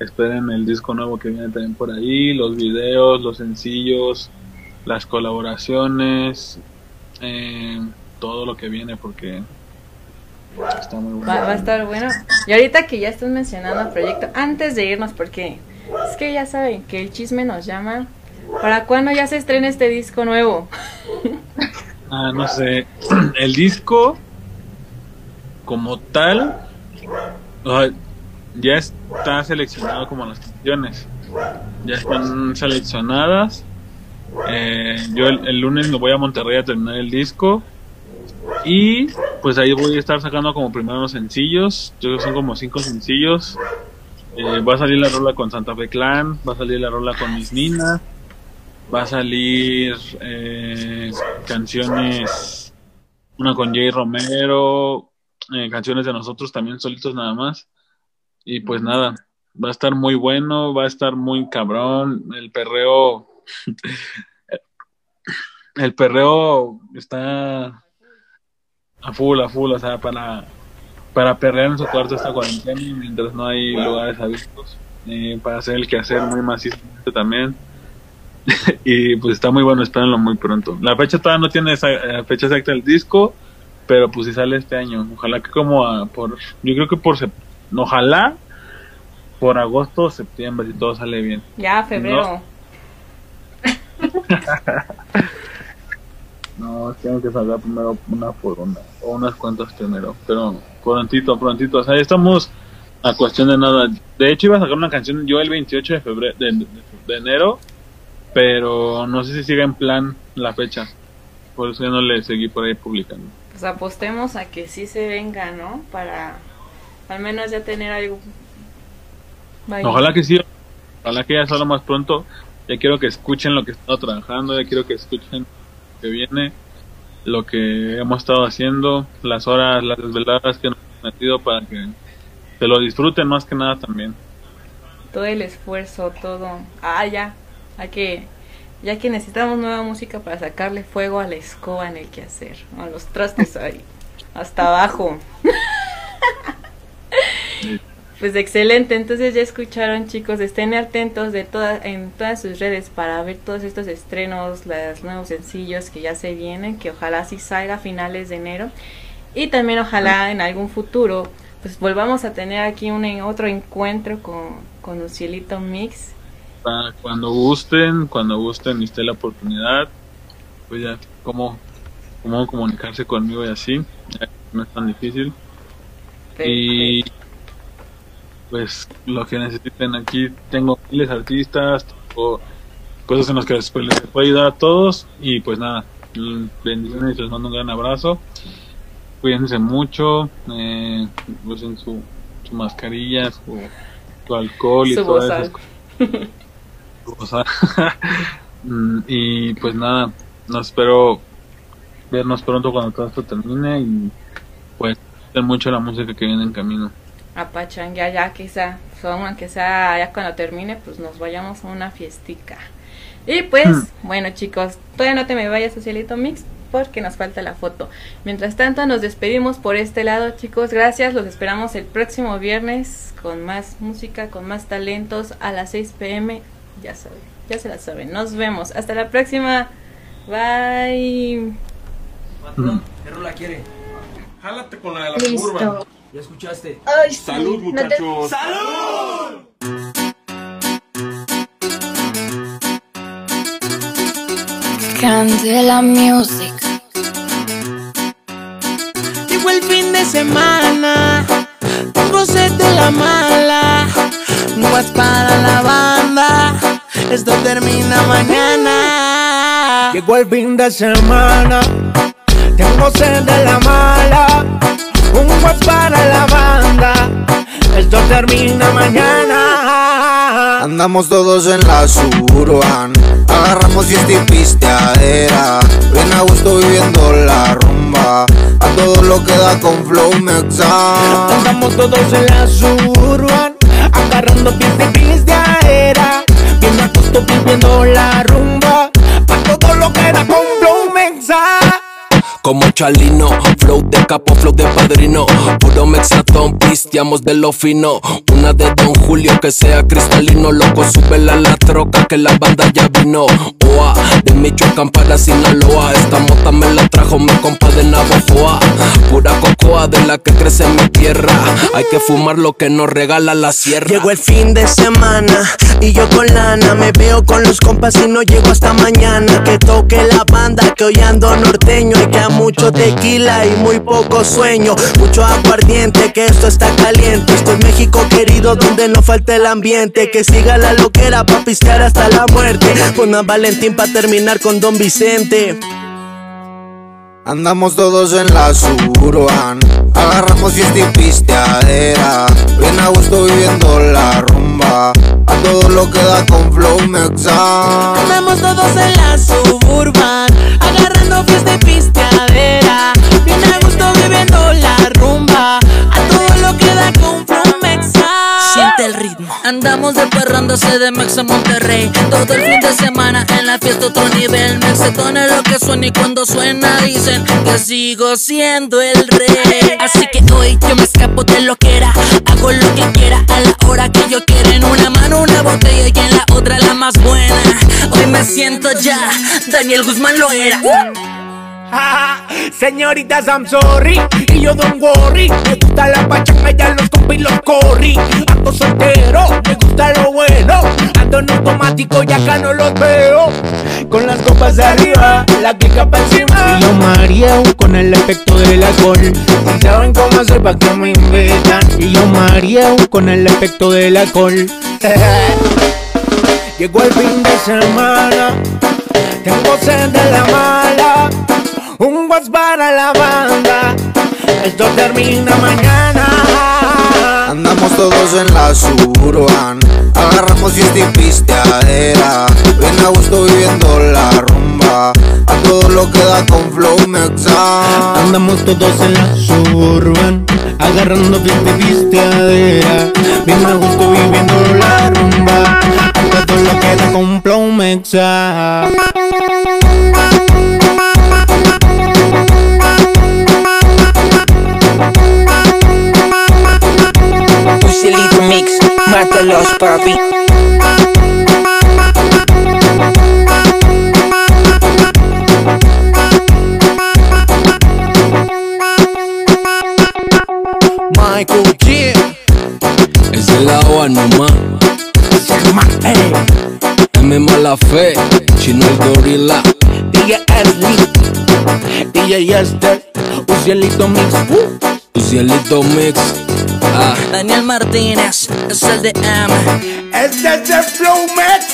Esperen el disco nuevo que viene también por ahí. Los videos, los sencillos, las colaboraciones. eh, todo lo que viene porque está muy bueno. Va, va a estar bueno. Y ahorita que ya estás mencionando el proyecto, antes de irnos, porque es que ya saben que el chisme nos llama. ¿Para cuándo ya se estrena este disco nuevo? Ah, no sé. El disco, como tal, ya está seleccionado como las canciones. Ya están seleccionadas. Eh, yo el, lunes me voy a Monterrey a terminar el disco. Y pues ahí voy a estar sacando como primero los sencillos. Yo creo que son como cinco sencillos. Eh, va a salir la rola con Santa Fe Clan. Va a salir la rola con Miss Nina. Va a salir eh, canciones, una con Jay Romero, eh, canciones de nosotros también solitos nada más. Y pues nada, va a estar muy bueno, va a estar muy cabrón. El perreo, el perreo está a full, a full, o sea, para, para perrear en su cuarto esta cuarentena mientras no hay lugares abiertos. eh, para hacer el quehacer muy macizo también. y pues está muy bueno, espérenlo muy pronto. La fecha todavía no tiene esa eh, fecha exacta del disco, pero pues si sale este año, ojalá que como a, por, yo creo que por, sep- ojalá por agosto o septiembre si todo sale bien. Ya, febrero. No, tengo que salgar primero una por una, o unas cuantas primero, pero prontito, prontito, o sea, ya estamos a cuestión de nada. De hecho iba a sacar una canción yo el 28 de febrero, de, de- de enero, pero no sé si sigue en plan la fecha. Por eso ya no le seguí por ahí publicando. Pues apostemos a que sí se venga, ¿no? Para al menos ya tener algo. Ojalá que sí, ojalá que ya salga más pronto. Ya quiero que escuchen lo que he estado trabajando, ya quiero que escuchen lo que viene, lo que hemos estado haciendo, las horas, las desveladas que nos hemos metido para que se lo disfruten más que nada también. todo el esfuerzo, todo. Ah, ya. Hay que. Ya que necesitamos nueva música para sacarle fuego a la escoba en el quehacer. A los trastes ahí. Hasta abajo. Pues excelente, entonces ya escucharon chicos, estén atentos de todas en todas sus redes para ver todos estos estrenos, los nuevos sencillos que ya se vienen, que ojalá sí salga a finales de enero. Y también ojalá en algún futuro pues volvamos a tener aquí un otro encuentro con, con un cielito mix. Cuando gusten, cuando gusten y esté la oportunidad, pues ya cómo, cómo comunicarse conmigo y así, no es tan difícil. Y pues lo que necesiten aquí, tengo miles de artistas, tengo cosas en las que les, pues, les puedo ayudar a todos y pues nada, bendiciones les mando un gran abrazo. Cuídense mucho, eh, usen su, su mascarilla, su, su alcohol y Su todas esas cosas. Mm, y pues nada, nos espero vernos pronto cuando todo esto termine y pues mucho la música que viene en camino. A pachanguear ya quizá, son aunque sea ya cuando termine, pues nos vayamos a una fiestica. Y pues, Hmm. bueno chicos, todavía no te me vayas, Socialito Mix, porque nos falta la foto. Mientras tanto, nos despedimos por este lado, chicos. Gracias, los esperamos el próximo viernes con más música, con más talentos a las 6 pm. Ya saben, ya se la saben. Nos vemos. Hasta la próxima. Bye. ¿Qué rola quiere? Jálate con la de la Listo. curva. ¿Ya escuchaste? Ay, sí. Salud, No te- muchachos. Candela Music. Llegó el fin de semana, tengo sed de la mala. No es para la banda, esto termina mañana. Llegó el fin de semana, tengo sed de la mala. Un what's para la banda, esto termina mañana. Andamos todos en la suburban Agarramos y pisteadera Bien a gusto viviendo la rumba A todo lo que da con Flow Mexa Andamos todos en la suburban, agarrando fiesta y pisteadera. Bien a gusto viviendo la rumba, a todo lo que da con Flow Mexa. Como Chalino, flow de capo, flow de padrino. Puro mexatón, pisteamos de lo fino. Una de Don Julio que sea cristalino. Loco, súbela a la troca que la banda ya vino. Oa, de Michoacán para Sinaloa. Esta mota me la trajo mi compa de Navajoa. Pura cocoa de la que crece en mi tierra. Hay que fumar lo que nos regala la sierra. Llegó el fin de semana y yo con lana me veo con los compas y no llego hasta mañana. Que toque la banda, que hoy ando norteño y que a mucho tequila y muy poco sueño. Mucho aguardiente, que esto está caliente. Esto es México querido, donde no falta el ambiente. Que siga la loquera pa' pistear hasta la muerte. Pon a Valentín pa' terminar con Don Vicente. Andamos todos en la suburban. Agarramos fiesta y pisteadera. Bien a gusto viviendo la rumba. A todo lo que da con Flow Mexa. Andamos todos en la suburban, agarrando fiesta y pisteadera. Bien a gusto viviendo la rumba, Siente el ritmo. Andamos de parrándose de Mexa a Monterrey. Todo el fin de semana en la fiesta otro nivel. Mexetón es lo que suena y cuando suena dicen que sigo siendo el rey. Así que hoy yo me escapo de lo que era. Hago lo que quiera a la hora que yo quiera. En una mano una botella y en la otra la más buena. Hoy me siento ya. Daniel Guzmán lo era. Señoritas, I'm sorry, y yo don't worry. Me gusta la pachanga, ya los compi los corri. Ando soltero, me gusta lo bueno. Ando en automático y acá no los veo. Con las copas de arriba, la clica pa' encima. Y yo mareo con el efecto del alcohol. Si saben cómo hacer pa' que me invitan. Y yo mareo con el efecto del alcohol. Llegó el fin de semana, tengo sed de la mala. Un was para la banda, esto termina mañana. Andamos todos en la suburban. Agarramos y pisteadera. Bien a gusto viviendo la rumba. A todo lo que da con Flow Mexa. Andamos todos en la suburban Agarrando fiesta y pisteadera. Bien a gusto viviendo la rumba. A todo lo que da con Flow Mexa Pusilito Mix, mátalos papi. Michael G. Es el agua nomás. M mala fe, chino el gorila. DJ Ashley, DJ Yester, Ucielito Mix. Tu cielito mix. Ah. Daniel Martínez es el de M. Este es el Flow Mexa.